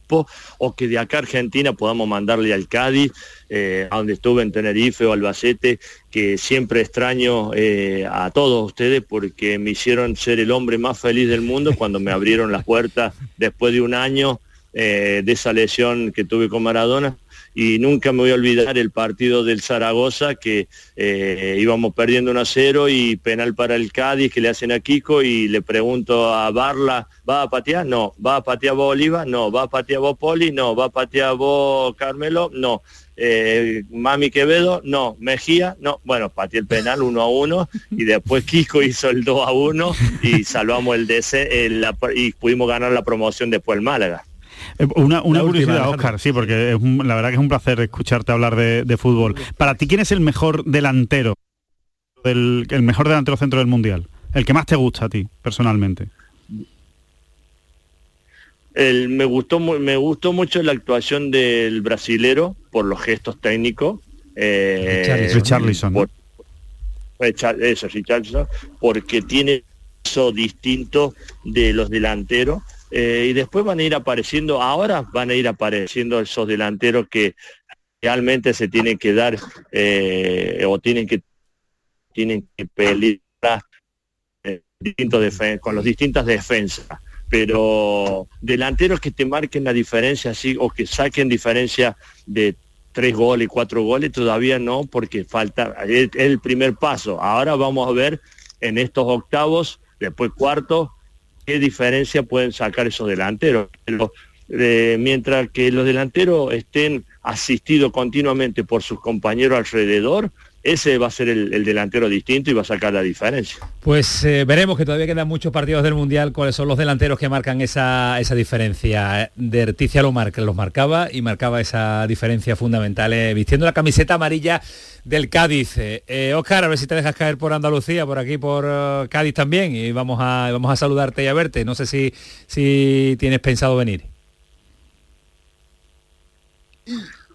o que de acá a Argentina podamos mandarle al Cádiz, eh, a donde estuve en Tenerife o Albacete, que siempre extraño eh, a todos ustedes porque me hicieron ser el hombre más feliz del mundo cuando me abrieron las puertas después de un año eh, de esa lesión que tuve con Maradona y nunca me voy a olvidar el partido del Zaragoza que eh, íbamos perdiendo 1 a 0 y penal para el Cádiz que le hacen a Kiko y le pregunto a Barla, ¿va a patear? No, ¿va a patear vos Oliva? No, ¿va a patear vos Poli? No, ¿va a patear vos Carmelo? No. Eh, Mami Quevedo, no, Mejía, no, bueno, pateé el penal 1 a 1 y después Kiko [LAUGHS] hizo el 2 a 1 y salvamos el DC y pudimos ganar la promoción después el Málaga. Eh, una, curiosidad, Oscar, sí, porque la verdad que es un placer escucharte hablar de, fútbol. Para ti, ¿quién es el mejor delantero, el mejor delantero centro del Mundial? El que más te gusta a ti, personalmente. me gustó me gustó mucho la actuación del brasilero por los gestos técnicos eh, Richarlison ¿no? eso Richarlison porque tiene eso distinto de los delanteros eh, y después van a ir apareciendo, ahora van a ir apareciendo esos delanteros que realmente se tienen que dar eh, o tienen que tienen que pelear eh, con las distintas defensas pero delanteros que te marquen la diferencia así o que saquen diferencia de tres goles, cuatro goles, todavía no, porque falta, es el primer paso. Ahora vamos a ver en estos octavos, después cuartos, qué diferencia pueden sacar esos delanteros. Eh, mientras que los delanteros estén asistidos continuamente por sus compañeros alrededor, ese va a ser el, delantero distinto y va a sacar la diferencia. Pues eh, veremos que todavía quedan muchos partidos del Mundial, cuáles son los delanteros que marcan esa, diferencia. De Erticia lo marca, los marcaba y marcaba esa diferencia fundamental, eh, vistiendo la camiseta amarilla del Cádiz. Eh, Oscar, a ver si te dejas caer por Andalucía, por aquí por Cádiz también, y vamos a, vamos a saludarte y a verte. No sé si, si tienes pensado venir.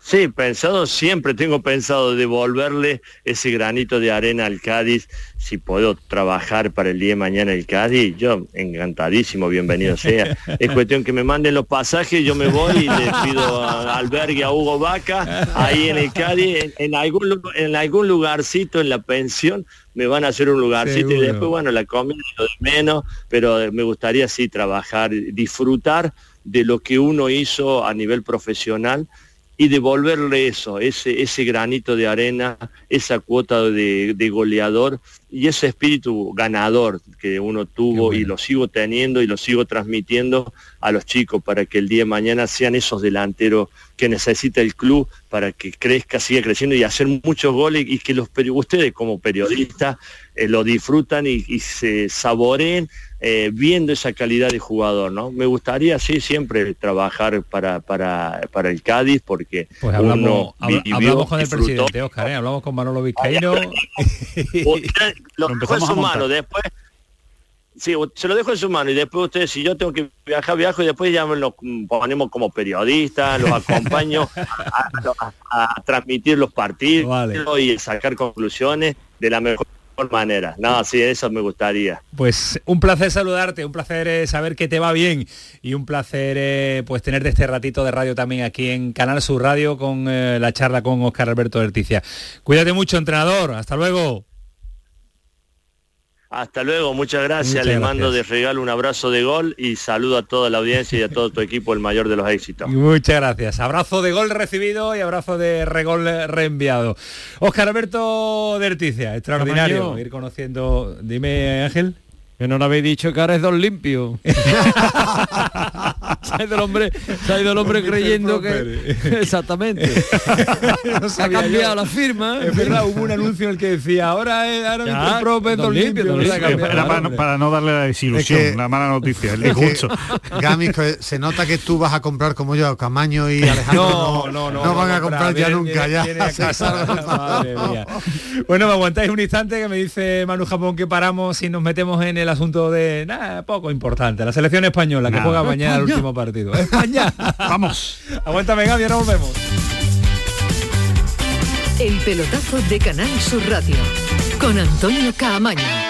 Sí, pensado siempre, tengo pensado devolverle ese granito de arena al Cádiz, si puedo trabajar para el día de mañana el Cádiz, yo encantadísimo, bienvenido sea. [LAUGHS] Es cuestión que me manden los pasajes, yo me voy y le pido albergue a Hugo Vaca, ahí en el Cádiz, en, algún, en algún lugarcito en la pensión, me van a hacer un lugarcito y después, bueno, la comida lo de menos, pero me gustaría sí trabajar, disfrutar de lo que uno hizo a nivel profesional y devolverle eso, ese, ese granito de arena, esa cuota de, goleador y ese espíritu ganador que uno tuvo y lo sigo teniendo y lo sigo transmitiendo a los chicos para que el día de mañana sean esos delanteros que necesita el club para que crezca, siga creciendo y hacer muchos goles y que los ustedes como periodistas eh, lo disfrutan y, y se saboreen eh, viendo esa calidad de jugador, ¿no? Me gustaría, sí, siempre trabajar para, para, para el Cádiz, porque pues hablamos, hablamos con el presidente, Oscar, ¿eh? hablamos con Manolo Vizcaíno. [LAUGHS] lo mano, después... Sí, se lo dejo en su mano y después ustedes, si yo tengo que viajar, viajo y después ya nos ponemos como periodistas, los [LAUGHS] acompaño a, transmitir los partidos y sacar conclusiones de la mejor manera. No, sí, eso me gustaría. Pues un placer saludarte, un placer eh, saber que te va bien y un placer eh, pues tenerte este ratito de radio también aquí en Canal Sur Radio con eh, la charla con Oscar Alberto Erticia. Cuídate mucho, entrenador. Hasta luego. Hasta luego, muchas gracias. Le mando de regalo un abrazo de gol y saludo a toda la audiencia y a todo tu equipo, el mayor de los éxitos. [LAUGHS] Muchas gracias. Abrazo de gol recibido y abrazo de regol reenviado. Oscar Alberto de Erticia, extraordinario. Ir conociendo. Dime, Ángel. Que no le habéis dicho que ahora es don limpio. [LAUGHS] se ha ido el hombre, se ha ido el hombre creyendo que. [LAUGHS] Exactamente. [LAUGHS] ha cambiado la firma. Es verdad, hubo un anuncio en el que decía, ahora es ahora don, don, limpio. Era para, no darle la desilusión, la mala noticia, el disgusto. [LAUGHS] Gami, se nota que tú vas a comprar como yo, Camaño y Alejandro. No, no, no, no van a comprar ya nunca. ya. Bueno, me aguantáis un instante que me dice Manu Japón que paramos y nos metemos en el asunto de nada, poco importante. La selección española que juega mañana el último partido. España. [LAUGHS] Vamos. Aguántame, Gaby, ahora volvemos. El pelotazo de Canal Sur Radio con Antonio Caamaño.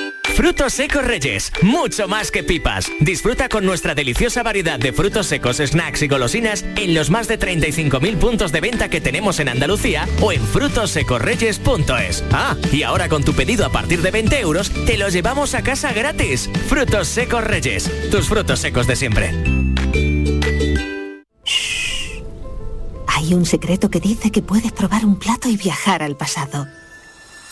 Frutos secos Reyes, mucho más que pipas. Disfruta con nuestra deliciosa variedad de frutos secos, snacks y golosinas en los más de 35.000 puntos de venta que tenemos en Andalucía o en frutosecorreyes.es. Ah, y ahora con tu pedido a partir de 20 euros, te los llevamos a casa gratis. Frutos secos Reyes, tus frutos secos de siempre. Hay un secreto que dice que puedes probar un plato y viajar al pasado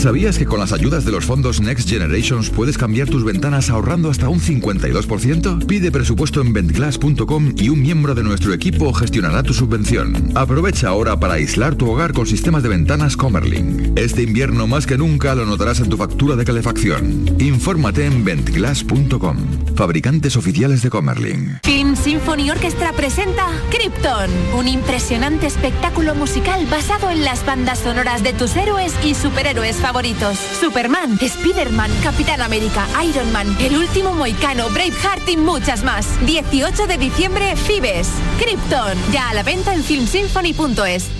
¿Sabías que con las ayudas de los fondos Next Generations puedes cambiar tus ventanas ahorrando hasta un 52%? Pide presupuesto en ventglass.com y un miembro de nuestro equipo gestionará tu subvención. Aprovecha ahora para aislar tu hogar con sistemas de ventanas Comerlin. Este invierno más que nunca lo notarás en tu factura de calefacción. Infórmate en ventglass.com. Fabricantes oficiales de Comerlin. Film Symphony Orchestra presenta Krypton, un impresionante espectáculo musical basado en las bandas sonoras de tus héroes y superhéroes favoritos. Superman, Spider-Man, Capitán América, Iron Man, El Último Moicano, Braveheart y muchas más. 18 de diciembre, Fibes. Krypton, ya a la venta en filmsymphony.es.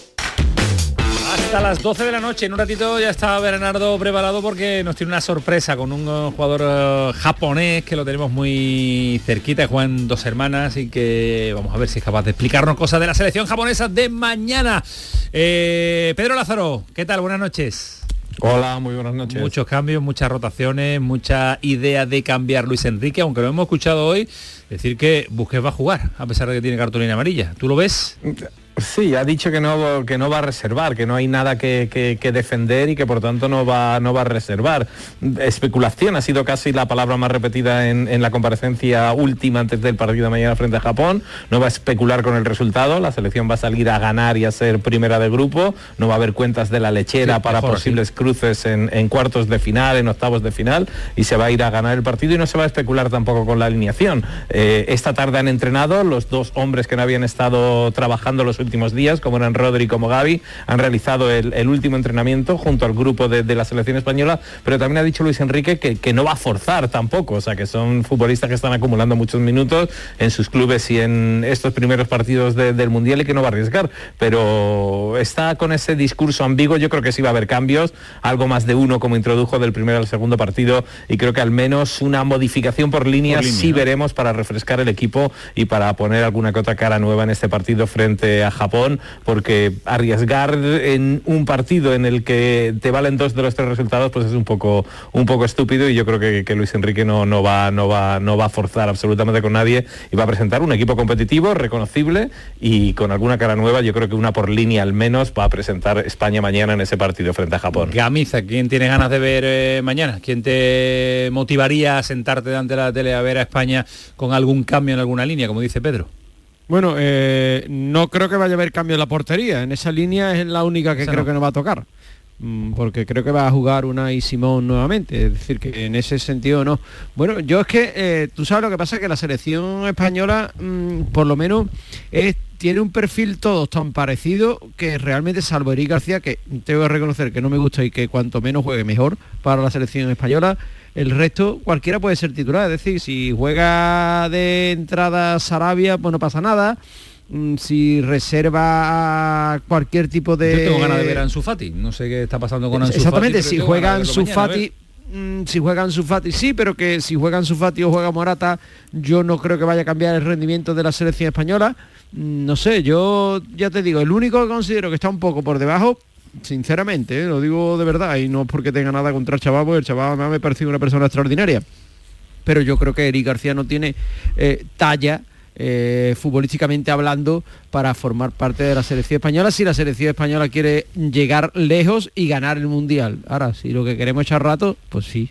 Hasta las 12 de la noche, en un ratito ya está Bernardo preparado porque nos tiene una sorpresa con un jugador uh, japonés que lo tenemos muy cerquita, Juan dos hermanas y que vamos a ver si es capaz de explicarnos cosas de la selección japonesa de mañana. Eh, Pedro Lázaro, ¿qué tal? Buenas noches. Hola, muy buenas noches. Muchos cambios, muchas rotaciones, mucha idea de cambiar Luis Enrique, aunque lo hemos escuchado hoy decir que Busquets va a jugar, a pesar de que tiene cartulina amarilla. ¿Tú lo ves? Sí, ha dicho que no, que no va a reservar, que no hay nada que, defender y que por tanto no va, no va a reservar. Especulación ha sido casi la palabra más repetida en, la comparecencia última antes del partido de mañana frente a Japón. No va a especular con el resultado, la selección va a salir a ganar y a ser primera de grupo, no va a haber cuentas de la lechera para posibles cruces en, cuartos de final, en octavos de final, y se va a ir a ganar el partido y no se va a especular tampoco con la alineación. Eh, esta tarde han entrenado los dos hombres que no habían estado trabajando los últimos días, como eran Rodri como Gaby, han realizado el, último entrenamiento junto al grupo de, la selección española, pero también ha dicho Luis Enrique que, no va a forzar tampoco, o sea que son futbolistas que están acumulando muchos minutos en sus clubes y en estos primeros partidos del Mundial y que no va a arriesgar, pero está con ese discurso ambiguo, yo creo que sí va a haber cambios, algo más de uno como introdujo del primero al segundo partido y creo que al menos una modificación por línea, sí veremos para refrescar el equipo y para poner alguna que otra cara nueva en este partido frente a Japón, porque arriesgar en un partido en el que te valen dos de los tres resultados, pues es un poco, un poco estúpido y yo creo que, Luis Enrique no, no, va, no, va, no va a forzar absolutamente con nadie y va a presentar un equipo competitivo, reconocible y con alguna cara nueva, yo creo que una por línea al menos va a presentar España mañana en ese partido frente a Japón. Gamiza, ¿quién tiene ganas de ver eh, mañana? ¿Quién te motivaría a sentarte delante de la tele a ver a España con algún cambio en alguna línea, como dice Pedro? Bueno, eh, no creo que vaya a haber cambio en la portería. En esa línea es la única que creo que no va a tocar. Mm, porque creo que va a jugar una y Simón nuevamente. Es decir, que en ese sentido no. Bueno, yo es que eh, tú sabes lo que pasa, que la selección española, mm, por lo menos, tiene un perfil todo tan parecido que realmente, salvo Eric García, que tengo que reconocer que no me gusta y que cuanto menos juegue mejor para la selección española, el resto cualquiera puede ser titular, es decir, si juega de entrada Sarabia, pues no pasa nada. Mm, si reserva cualquier tipo de... Yo tengo ganas de ver a Ansu Fati, no sé qué está pasando con Ansu Exactamente, si juega Ansu Fati... Mm, si juega Ansu Fati sí, pero que si juega Ansu Fati o juega Morata, yo no creo que vaya a cambiar el rendimiento de la selección española. Mm, no sé, yo ya te digo, el único que considero que está un poco por debajo sinceramente, ¿eh? lo digo de verdad, y no porque tenga nada contra el chaval, porque el chaval me ha parecido una persona extraordinaria. Pero yo creo que Eric García no tiene eh, talla eh, futbolísticamente hablando para formar parte de la selección española si la selección española quiere llegar lejos y ganar el mundial. Ahora, si lo que queremos echar rato, pues sí.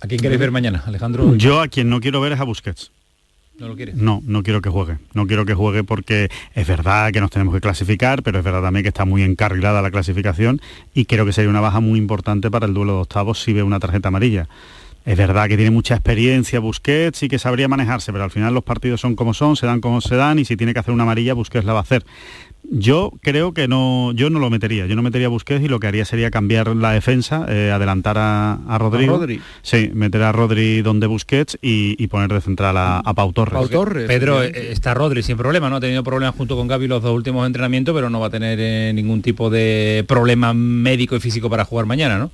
¿A quién queréis ver mañana, Alejandro? Yo a quien no quiero ver es a Busquets. ¿No no quiero que juegue. No quiero que juegue porque es verdad que nos tenemos que clasificar, pero es verdad también que está muy encarrilada la clasificación y creo que sería una baja muy importante para el duelo de octavos si ve una tarjeta amarilla. Es verdad que tiene mucha experiencia Busquets y que sabría manejarse, pero al final los partidos son como son, se dan como se dan y si tiene que hacer una amarilla Busquets la va a hacer. Yo creo que no, yo no lo metería, yo no metería a Busquets y lo que haría sería cambiar la defensa, eh, adelantar a, a Rodrigo. Rodri. Sí, meter a Rodri donde Busquets y, y poner de central a, a Pau Torres. Pau Torres. Pedro, eh, está Rodri sin problema, ¿no? Ha tenido problemas junto con Gaby los dos últimos entrenamientos, pero no va a tener eh, ningún tipo de problema médico y físico para jugar mañana, ¿no?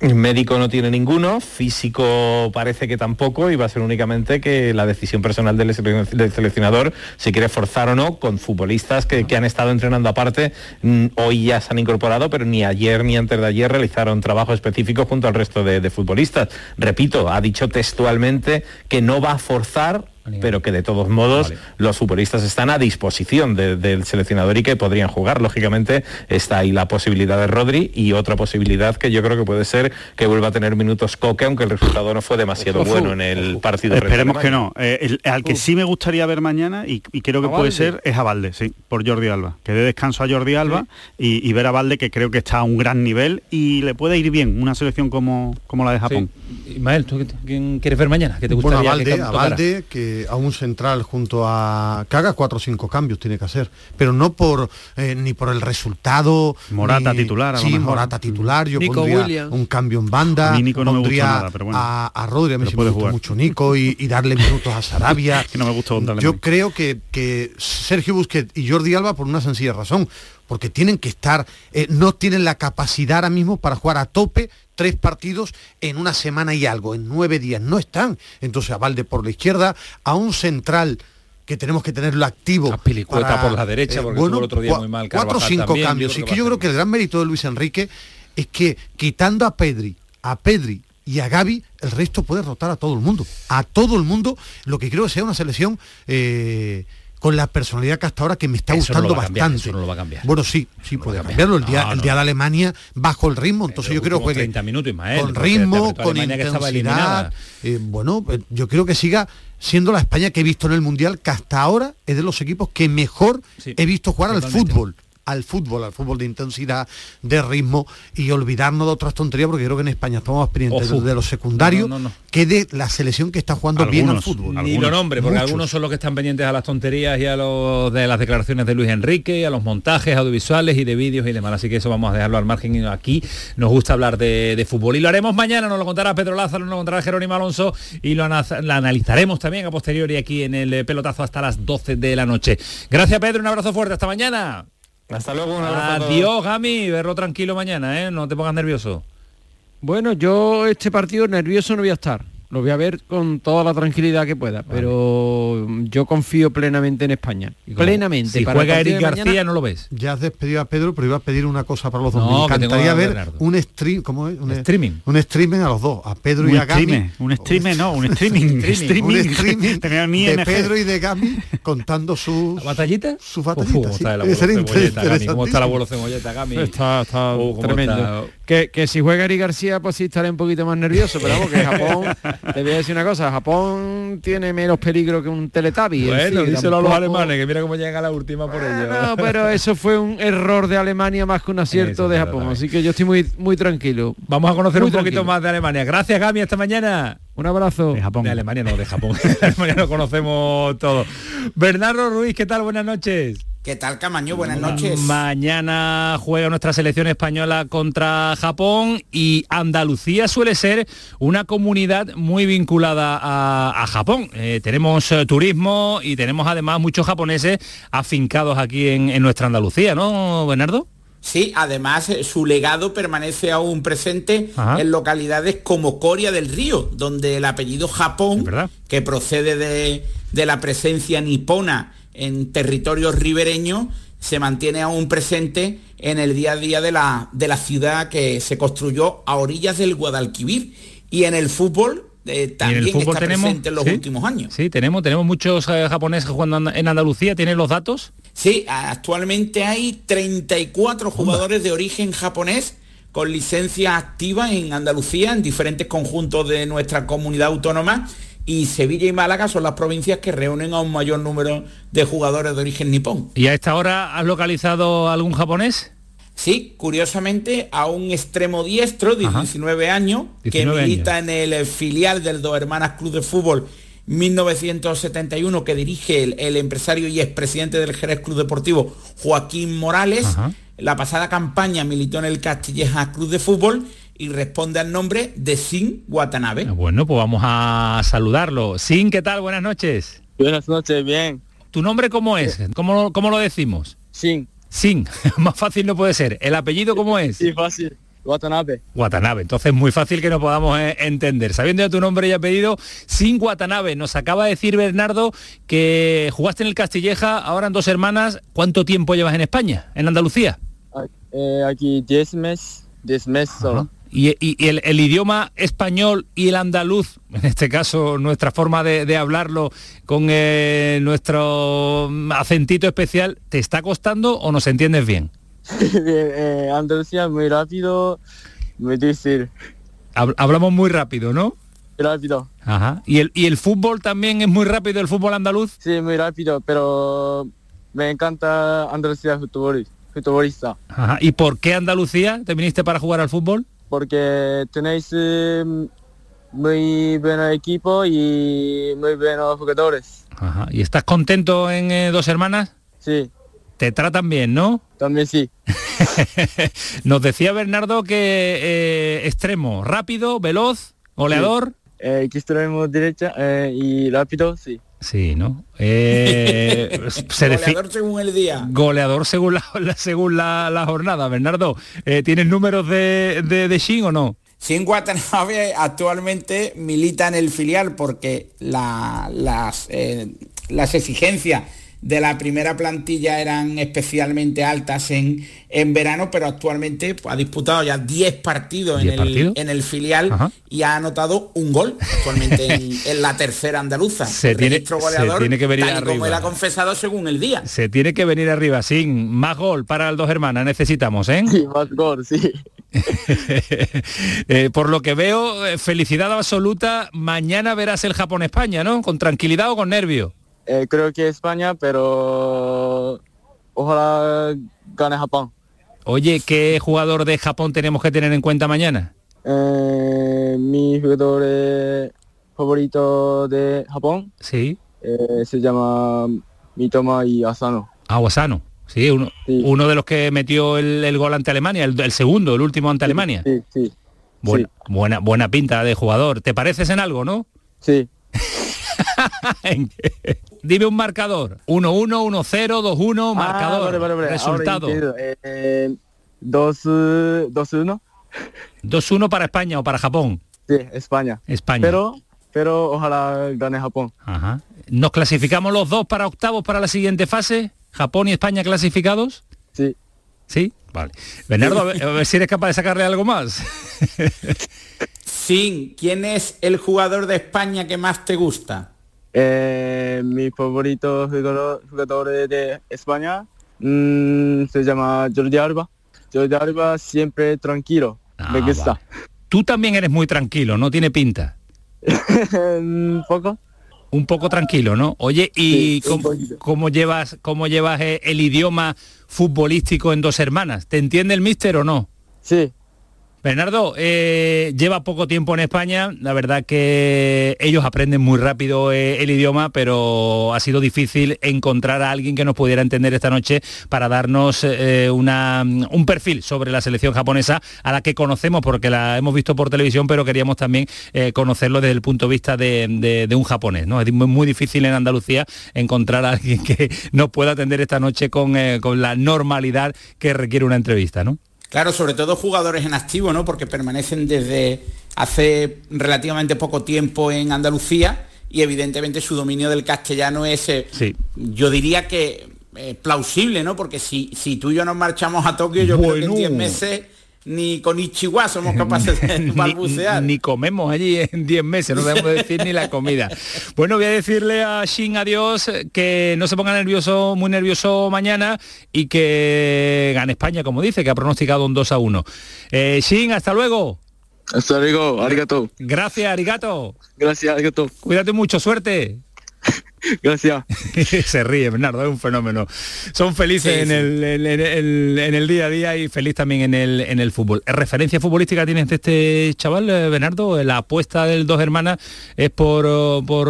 Médico no tiene ninguno, físico parece que tampoco y va a ser únicamente que la decisión personal del, sele- del seleccionador si quiere forzar o no con futbolistas que, que han estado entrenando aparte, mm, hoy ya se han incorporado, pero ni ayer ni antes de ayer realizaron trabajo específico junto al resto de futbolistas. Repito, ha dicho textualmente que no va a forzar pero que de todos modos los futbolistas están a disposición de- del seleccionador y que podrían jugar. Lógicamente está ahí la posibilidad de Rodri y otra posibilidad que yo creo que puede ser que vuelva a tener minutos Coque, aunque el resultado no fue demasiado Ojo, bueno en el partido. Esperemos que no. Eh, el- al que sí me gustaría ver mañana, y, y creo que ¿A puede ser, es a Valde, sí, por Jordi Alba. Que dé descanso a Jordi Alba y, y ver a Valde, que creo que está a un gran nivel y le puede ir bien una selección como, como la de Japón. Ismael, ¿tú quién quieres ver mañana? ¿Qué te Bueno, gustaría a Valde, que a? Valde, que a un central junto a que haga cuatro o cinco cambios tiene que hacer, pero no por eh, ni por el resultado. Morata ni- titular, a lo Sí, mejor. Morata titular. Yo Nico pondría Williams. un cambio en banda. Nico no me pondría gusta nada, pero bueno. a, a Rodri, a mí sí me gusta jugar. mucho Nico y, y darle minutos a [LAUGHS] Sarabia. que no me gusta Yo creo que, que Sergio Busquets y Jordi Alba por una sencilla razón, porque tienen que estar, eh, no tienen la capacidad ahora mismo para jugar a tope tres partidos en una semana y algo, en nueve días, no están. Entonces a Valde por la izquierda, a un central que tenemos que tenerlo activo. Pilicueta por la derecha, porque estuvo el otro día muy mal Cuatro o cinco también, cambios. Y creo que yo a creo que el gran mérito de Luis Enrique es que quitando a Pedri, a Pedri y a Gaby, el resto puede rotar a todo el mundo. A todo el mundo, lo que creo que sea una selección eh, con la personalidad que hasta ahora que me está Eso no gustando cambiar, bastante. eso no lo va a cambiar. Bueno, sí, sí puede cambiarlo. El día, No, el no. día de Alemania bajo el ritmo, entonces yo creo que últimos juegue 30 minutos, Ismael, con ritmo, con intensidad. Eh, bueno, eh, yo creo que siga siendo la España que he visto en el Mundial, que hasta ahora es de los equipos que mejor he visto jugar al fútbol al fútbol, al fútbol de intensidad, de ritmo y olvidarnos de otras tonterías porque creo que en España estamos pendientes Ojo. de los secundarios No, no, no. que de la selección que está jugando bien al fútbol. Ni lo nombre, porque Muchos. algunos son los que están pendientes a las tonterías y a los de las declaraciones de Luis Enrique, y a los montajes audiovisuales y de vídeos y demás. Así que eso vamos a dejarlo al margen y aquí nos gusta hablar de, de fútbol. Y lo haremos mañana, nos lo contará Pedro Lázaro, nos lo contará Jerónimo Alonso y lo, ana- lo analizaremos también a posteriori aquí en el pelotazo hasta las 12 de la noche. Gracias Pedro, un abrazo fuerte, hasta mañana. Hasta luego, un abrazo. Adiós, Gami, verlo tranquilo mañana, ¿eh? No te pongas nervioso. Bueno, yo este partido nervioso no voy a estar. Lo voy a ver con toda la tranquilidad que pueda, pero yo confío plenamente en España. Plenamente. Si Para el juega Eric mañana- García, no lo ves. Ya has despedido a Pedro, pero iba a pedir una cosa para los dos. No, Me encantaría ver un stream, ¿cómo es? Un streaming. Un streaming a los dos, a Pedro y a Gami. streamer, un streamer, no, un streaming, [LAUGHS] un streaming. streaming [LAUGHS] de. Pedro y de Gami contando sus batallita, sus Uf, batallitas. ¿cómo sí. está el abuelo Cebolleta, Gami? ¿Cómo está el interesantísimo. abuelo Cebolleta, Gami? Está, está cómo tremendo. está. Que, que si juega Eric García, pues sí estaré un poquito más nervioso, pero vamos, que [LAUGHS] Japón, te voy a decir una cosa, Japón tiene menos peligro que un teletabi. en Bueno, fin, díselo a los alemanes, que mira cómo llega la última por ello. No, pero eso fue un error de Alemania más que un acierto Eso, de Japón, así que yo estoy muy muy tranquilo. Vamos a conocer Muy un poquito más de Alemania. Gracias, Gami, hasta mañana. Un abrazo. De Japón. De Alemania, no, de Japón. [LAUGHS] de Alemania lo conocemos todo. Bernardo Ruiz, ¿qué tal? Buenas noches. ¿Qué tal, Camaño? Buenas noches. Mañana juega nuestra selección española contra Japón y Andalucía suele ser una comunidad muy vinculada a, a Japón. Eh, tenemos eh, turismo y tenemos además muchos japoneses afincados aquí en, en nuestra Andalucía, ¿no, Bernardo? Sí, además eh, su legado permanece aún presente Ajá. en localidades como Coria del Río, donde el apellido Japón, que procede de, de la presencia nipona en territorios ribereños, se mantiene aún presente en el día a día de la, de la ciudad que se construyó a orillas del Guadalquivir. Y en el fútbol eh, también el fútbol está tenemos, presente en los ¿sí? últimos años. Sí, tenemos, tenemos muchos eh, japoneses jugando en Andalucía. ¿Tienes los datos? Sí, actualmente hay 34 jugadores de origen japonés con licencia activa en Andalucía, en diferentes conjuntos de nuestra comunidad autónoma. Y Sevilla y Málaga son las provincias que reúnen a un mayor número de jugadores de origen nipón. ¿Y a esta hora has localizado algún japonés? Sí, curiosamente a un extremo diestro de 19 años que milita en el filial del Dos Hermanas Club de Fútbol 1971 que dirige el, empresario y expresidente del Jerez Club Deportivo Joaquín Morales. La pasada campaña militó en el Castilleja Club de Fútbol y responde al nombre de Sin Watanabe. Bueno, pues vamos a saludarlo. Sin, ¿qué tal? Buenas noches. Buenas noches, bien. ¿Tu nombre cómo es? ¿Cómo, cómo lo decimos? Sin. Sin, [LAUGHS] más fácil no puede ser. ¿El apellido cómo es? Sí, fácil. Watanabe. Watanabe, entonces muy fácil que nos podamos eh, entender. Sabiendo ya tu nombre y apellido, sin Watanabe. Nos acaba de decir Bernardo que jugaste en el Castilleja, ahora en dos hermanas. ¿Cuánto tiempo llevas en España, en Andalucía? Eh, aquí 10 meses, 10 meses solo. Y, el, idioma español y el andaluz, [LAUGHS] en este caso nuestra forma de, hablarlo con eh, nuestro acentito especial, ¿te está costando o nos entiendes bien? [LAUGHS] eh, Andalucía muy rápido, muy difícil. hablamos muy rápido, ¿no? Rápido. Ajá. ¿Y el, ¿Y el fútbol también es muy rápido, el fútbol andaluz? Sí, muy rápido, pero me encanta Andalucía futbolista. Ajá. ¿Y por qué Andalucía? ¿Te viniste para jugar al fútbol? Porque tenéis eh, muy buen equipo y muy buenos jugadores. ¿Y estás contento en eh, Dos Hermanas? Sí. Te tratan bien, ¿no? También sí. [LAUGHS] Nos decía Bernardo que eh, extremo, rápido, veloz, goleador. extremo derecha y rápido, sí. Sí, ¿no? Eh, [LAUGHS] goleador según el día. Goleador según la, [LAUGHS] según la, jornada. Bernardo, eh, ¿tienes números de, de, de Shin o no? Shin Watanabe actualmente milita en el filial porque las, eh, las exigencias de la primera plantilla eran especialmente altas en, en verano, pero actualmente pues, ha disputado ya 10 partidos, en, el, en el filial y ha anotado un gol actualmente en, [LAUGHS] la tercera andaluza. Se tiene, tiene, que venir arriba. como él ha confesado según el día. Se tiene que venir arriba, sin más gol para las dos hermanas necesitamos, ¿eh? Sí, más gol, sí. [LAUGHS] Eh, por lo que veo, eh, felicidad absoluta. Mañana verás el Japón-España, ¿no? ¿Con tranquilidad o con nervio? Eh, creo que España, pero ojalá gane Japón. Oye, ¿qué jugador de Japón tenemos que tener en cuenta mañana? Eh, mi jugador favorito de Japón sí. Eh, se llama Mitoma y Asano. Ah, Asano. Sí uno, uno de los que metió el, gol ante Alemania, el, segundo, el último ante Alemania. Sí, sí. Buena, buena, buena pinta de jugador. ¿Te pareces en algo, no? Sí. [LAUGHS] [LAUGHS] Dime un marcador. 1-1, 1-0, 2-1, marcador. Resultado. 2-1. 2-1 para España o para Japón. Sí, España. España. Pero, pero ojalá gane Japón. Ajá. ¿Nos clasificamos los dos para octavos para la siguiente fase? ¿Japón y España clasificados? Sí. ¿Sí? Vale. Bernardo, a [LAUGHS] ver, si eres capaz de sacarle algo más. Sí, ¿quién es el jugador de España que más te gusta? Eh, mi favorito jugador, de España mm, se llama Jordi Alba. Jordi Alba siempre tranquilo, ah, me gusta. Tú también eres muy tranquilo, no tiene pinta. [LAUGHS] Un poco. Un poco tranquilo, ¿no? Oye, ¿y cómo, llevas, cómo llevas el idioma futbolístico en dos hermanas? ¿Te entiende el míster o no? Sí, Bernardo, eh, lleva poco tiempo en España, la verdad que ellos aprenden muy rápido eh, el idioma, pero ha sido difícil encontrar a alguien que nos pudiera entender esta noche para darnos eh, un perfil sobre la selección japonesa, a la que conocemos porque la hemos visto por televisión, pero queríamos también conocerlo desde el punto de vista de, un japonés. ¿no? Es muy, difícil en Andalucía encontrar a alguien que nos pueda atender esta noche con, con la normalidad que requiere una entrevista. ¿no? Claro, sobre todo jugadores en activo, ¿no? Porque permanecen desde hace relativamente poco tiempo en Andalucía y evidentemente su dominio del castellano es, eh, yo diría que eh, plausible, ¿no? Porque si, si tú y yo nos marchamos a Tokio, yo creo que en 10 meses ni con Ichiwa somos [LAUGHS] capaces de balbucear. Ni, comemos allí en 10 meses, no debemos decir ni la comida. Bueno, voy a decirle a Shin adiós, que no se ponga nervioso, muy nervioso mañana y que gane España, como dice, que ha pronosticado un 2 a 1. Eh, Shin, hasta luego. Hasta luego, arigato. Gracias, arigato. Gracias, arigato. Cuídate mucho, suerte. [LAUGHS] Gracias. [LAUGHS] Se ríe, Bernardo, es un fenómeno. Son felices Sí, en, sí. El, en, el, en el- en el día a día y feliz también en el, en el fútbol. ¿Referencia futbolística tienes de este chaval, eh, Bernardo? La apuesta del dos hermanas es por, oh, por,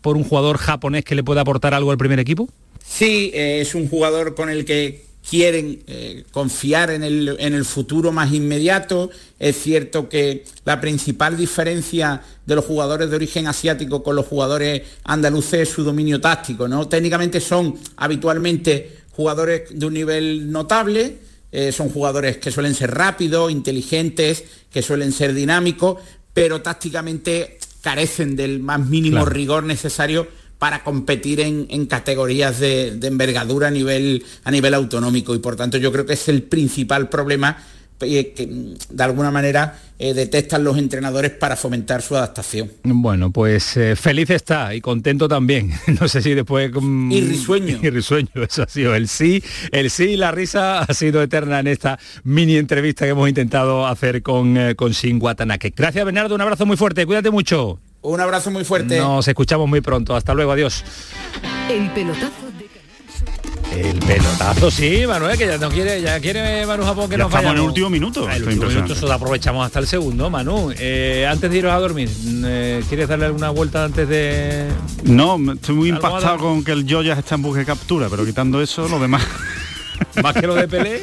por un jugador japonés que le pueda aportar algo al primer equipo. Sí, eh, es un jugador con el que quieren eh, confiar en el, en el futuro más inmediato. Es cierto que la principal diferencia de los jugadores de origen asiático con los jugadores andaluces es su dominio táctico. ¿no? Técnicamente son habitualmente jugadores de un nivel notable, eh, son jugadores que suelen ser rápidos, inteligentes, que suelen ser dinámicos, pero tácticamente carecen del más mínimo Claro. rigor necesario para competir en, en categorías de, de envergadura a nivel, a nivel autonómico y por tanto yo creo que es el principal problema eh, que mm, de alguna manera eh, detectan los entrenadores para fomentar su adaptación. Bueno, pues eh, feliz está y contento también. [LAUGHS] No sé si después... mm, Y risueño. [LAUGHS] Y risueño, eso ha sido el sí. El sí y la risa [LAUGHS] ha sido eterna en esta mini entrevista que hemos intentado hacer con, eh, con Shin Watanake. Gracias, Bernardo. Un abrazo muy fuerte. Cuídate mucho. Un abrazo muy fuerte. Nos escuchamos muy pronto. Hasta luego. Adiós. El pelotazo de El pelotazo, sí, Manuel, que ya no quiere, ya quiere Manu Japón que Ya nos estamos en el último minuto. Ah, el último minuto, impresionante. eso lo aprovechamos hasta el segundo, Manu. Eh, antes de iros a dormir, eh, ¿quieres darle alguna vuelta antes de...? No, me- estoy muy impactado con que el Joyas está en busca de captura, pero quitando eso, lo demás. Más que lo de Pelé.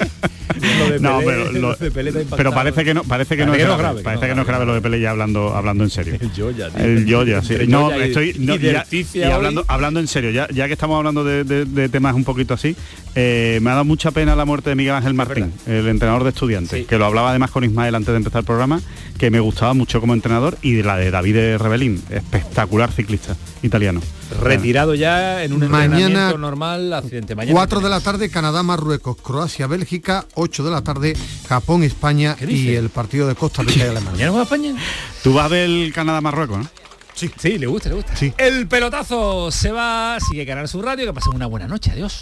Lo de No, Pelé- pero, lo- de Pelé pero parece que no, parece que no es grave, parece que no es grave lo de Pelé ya hablando, hablando en serio. El Joya, tío. El Joya, sí. No, Joya y- estoy no, y ya- Derticia y hoy. hablando, hablando en serio, ya, ya que estamos hablando de, de- de temas un poquito así, eh, me ha dado mucha pena la muerte de Miguel Ángel Martín, el entrenador de estudiantes, que lo hablaba además con Ismael antes de empezar el programa, que me gustaba mucho como entrenador, y de la de David Rebelín, espectacular ciclista italiano. Retirado ya en un Mañana, entrenamiento normal, accidente. Mañana 4 de la tarde, Canadá, Marruecos, Croacia, Bélgica, 8 de la tarde, Japón, España y el partido de Costa Rica y [LAUGHS] Alemania. ¿Mañana juega España? Tú vas a ver el Canadá-Marruecos, ¿no? Sí. Sí, le gusta, le gusta. El pelotazo se va, sigue Canal Sur Radio, que pasen una buena noche, adiós.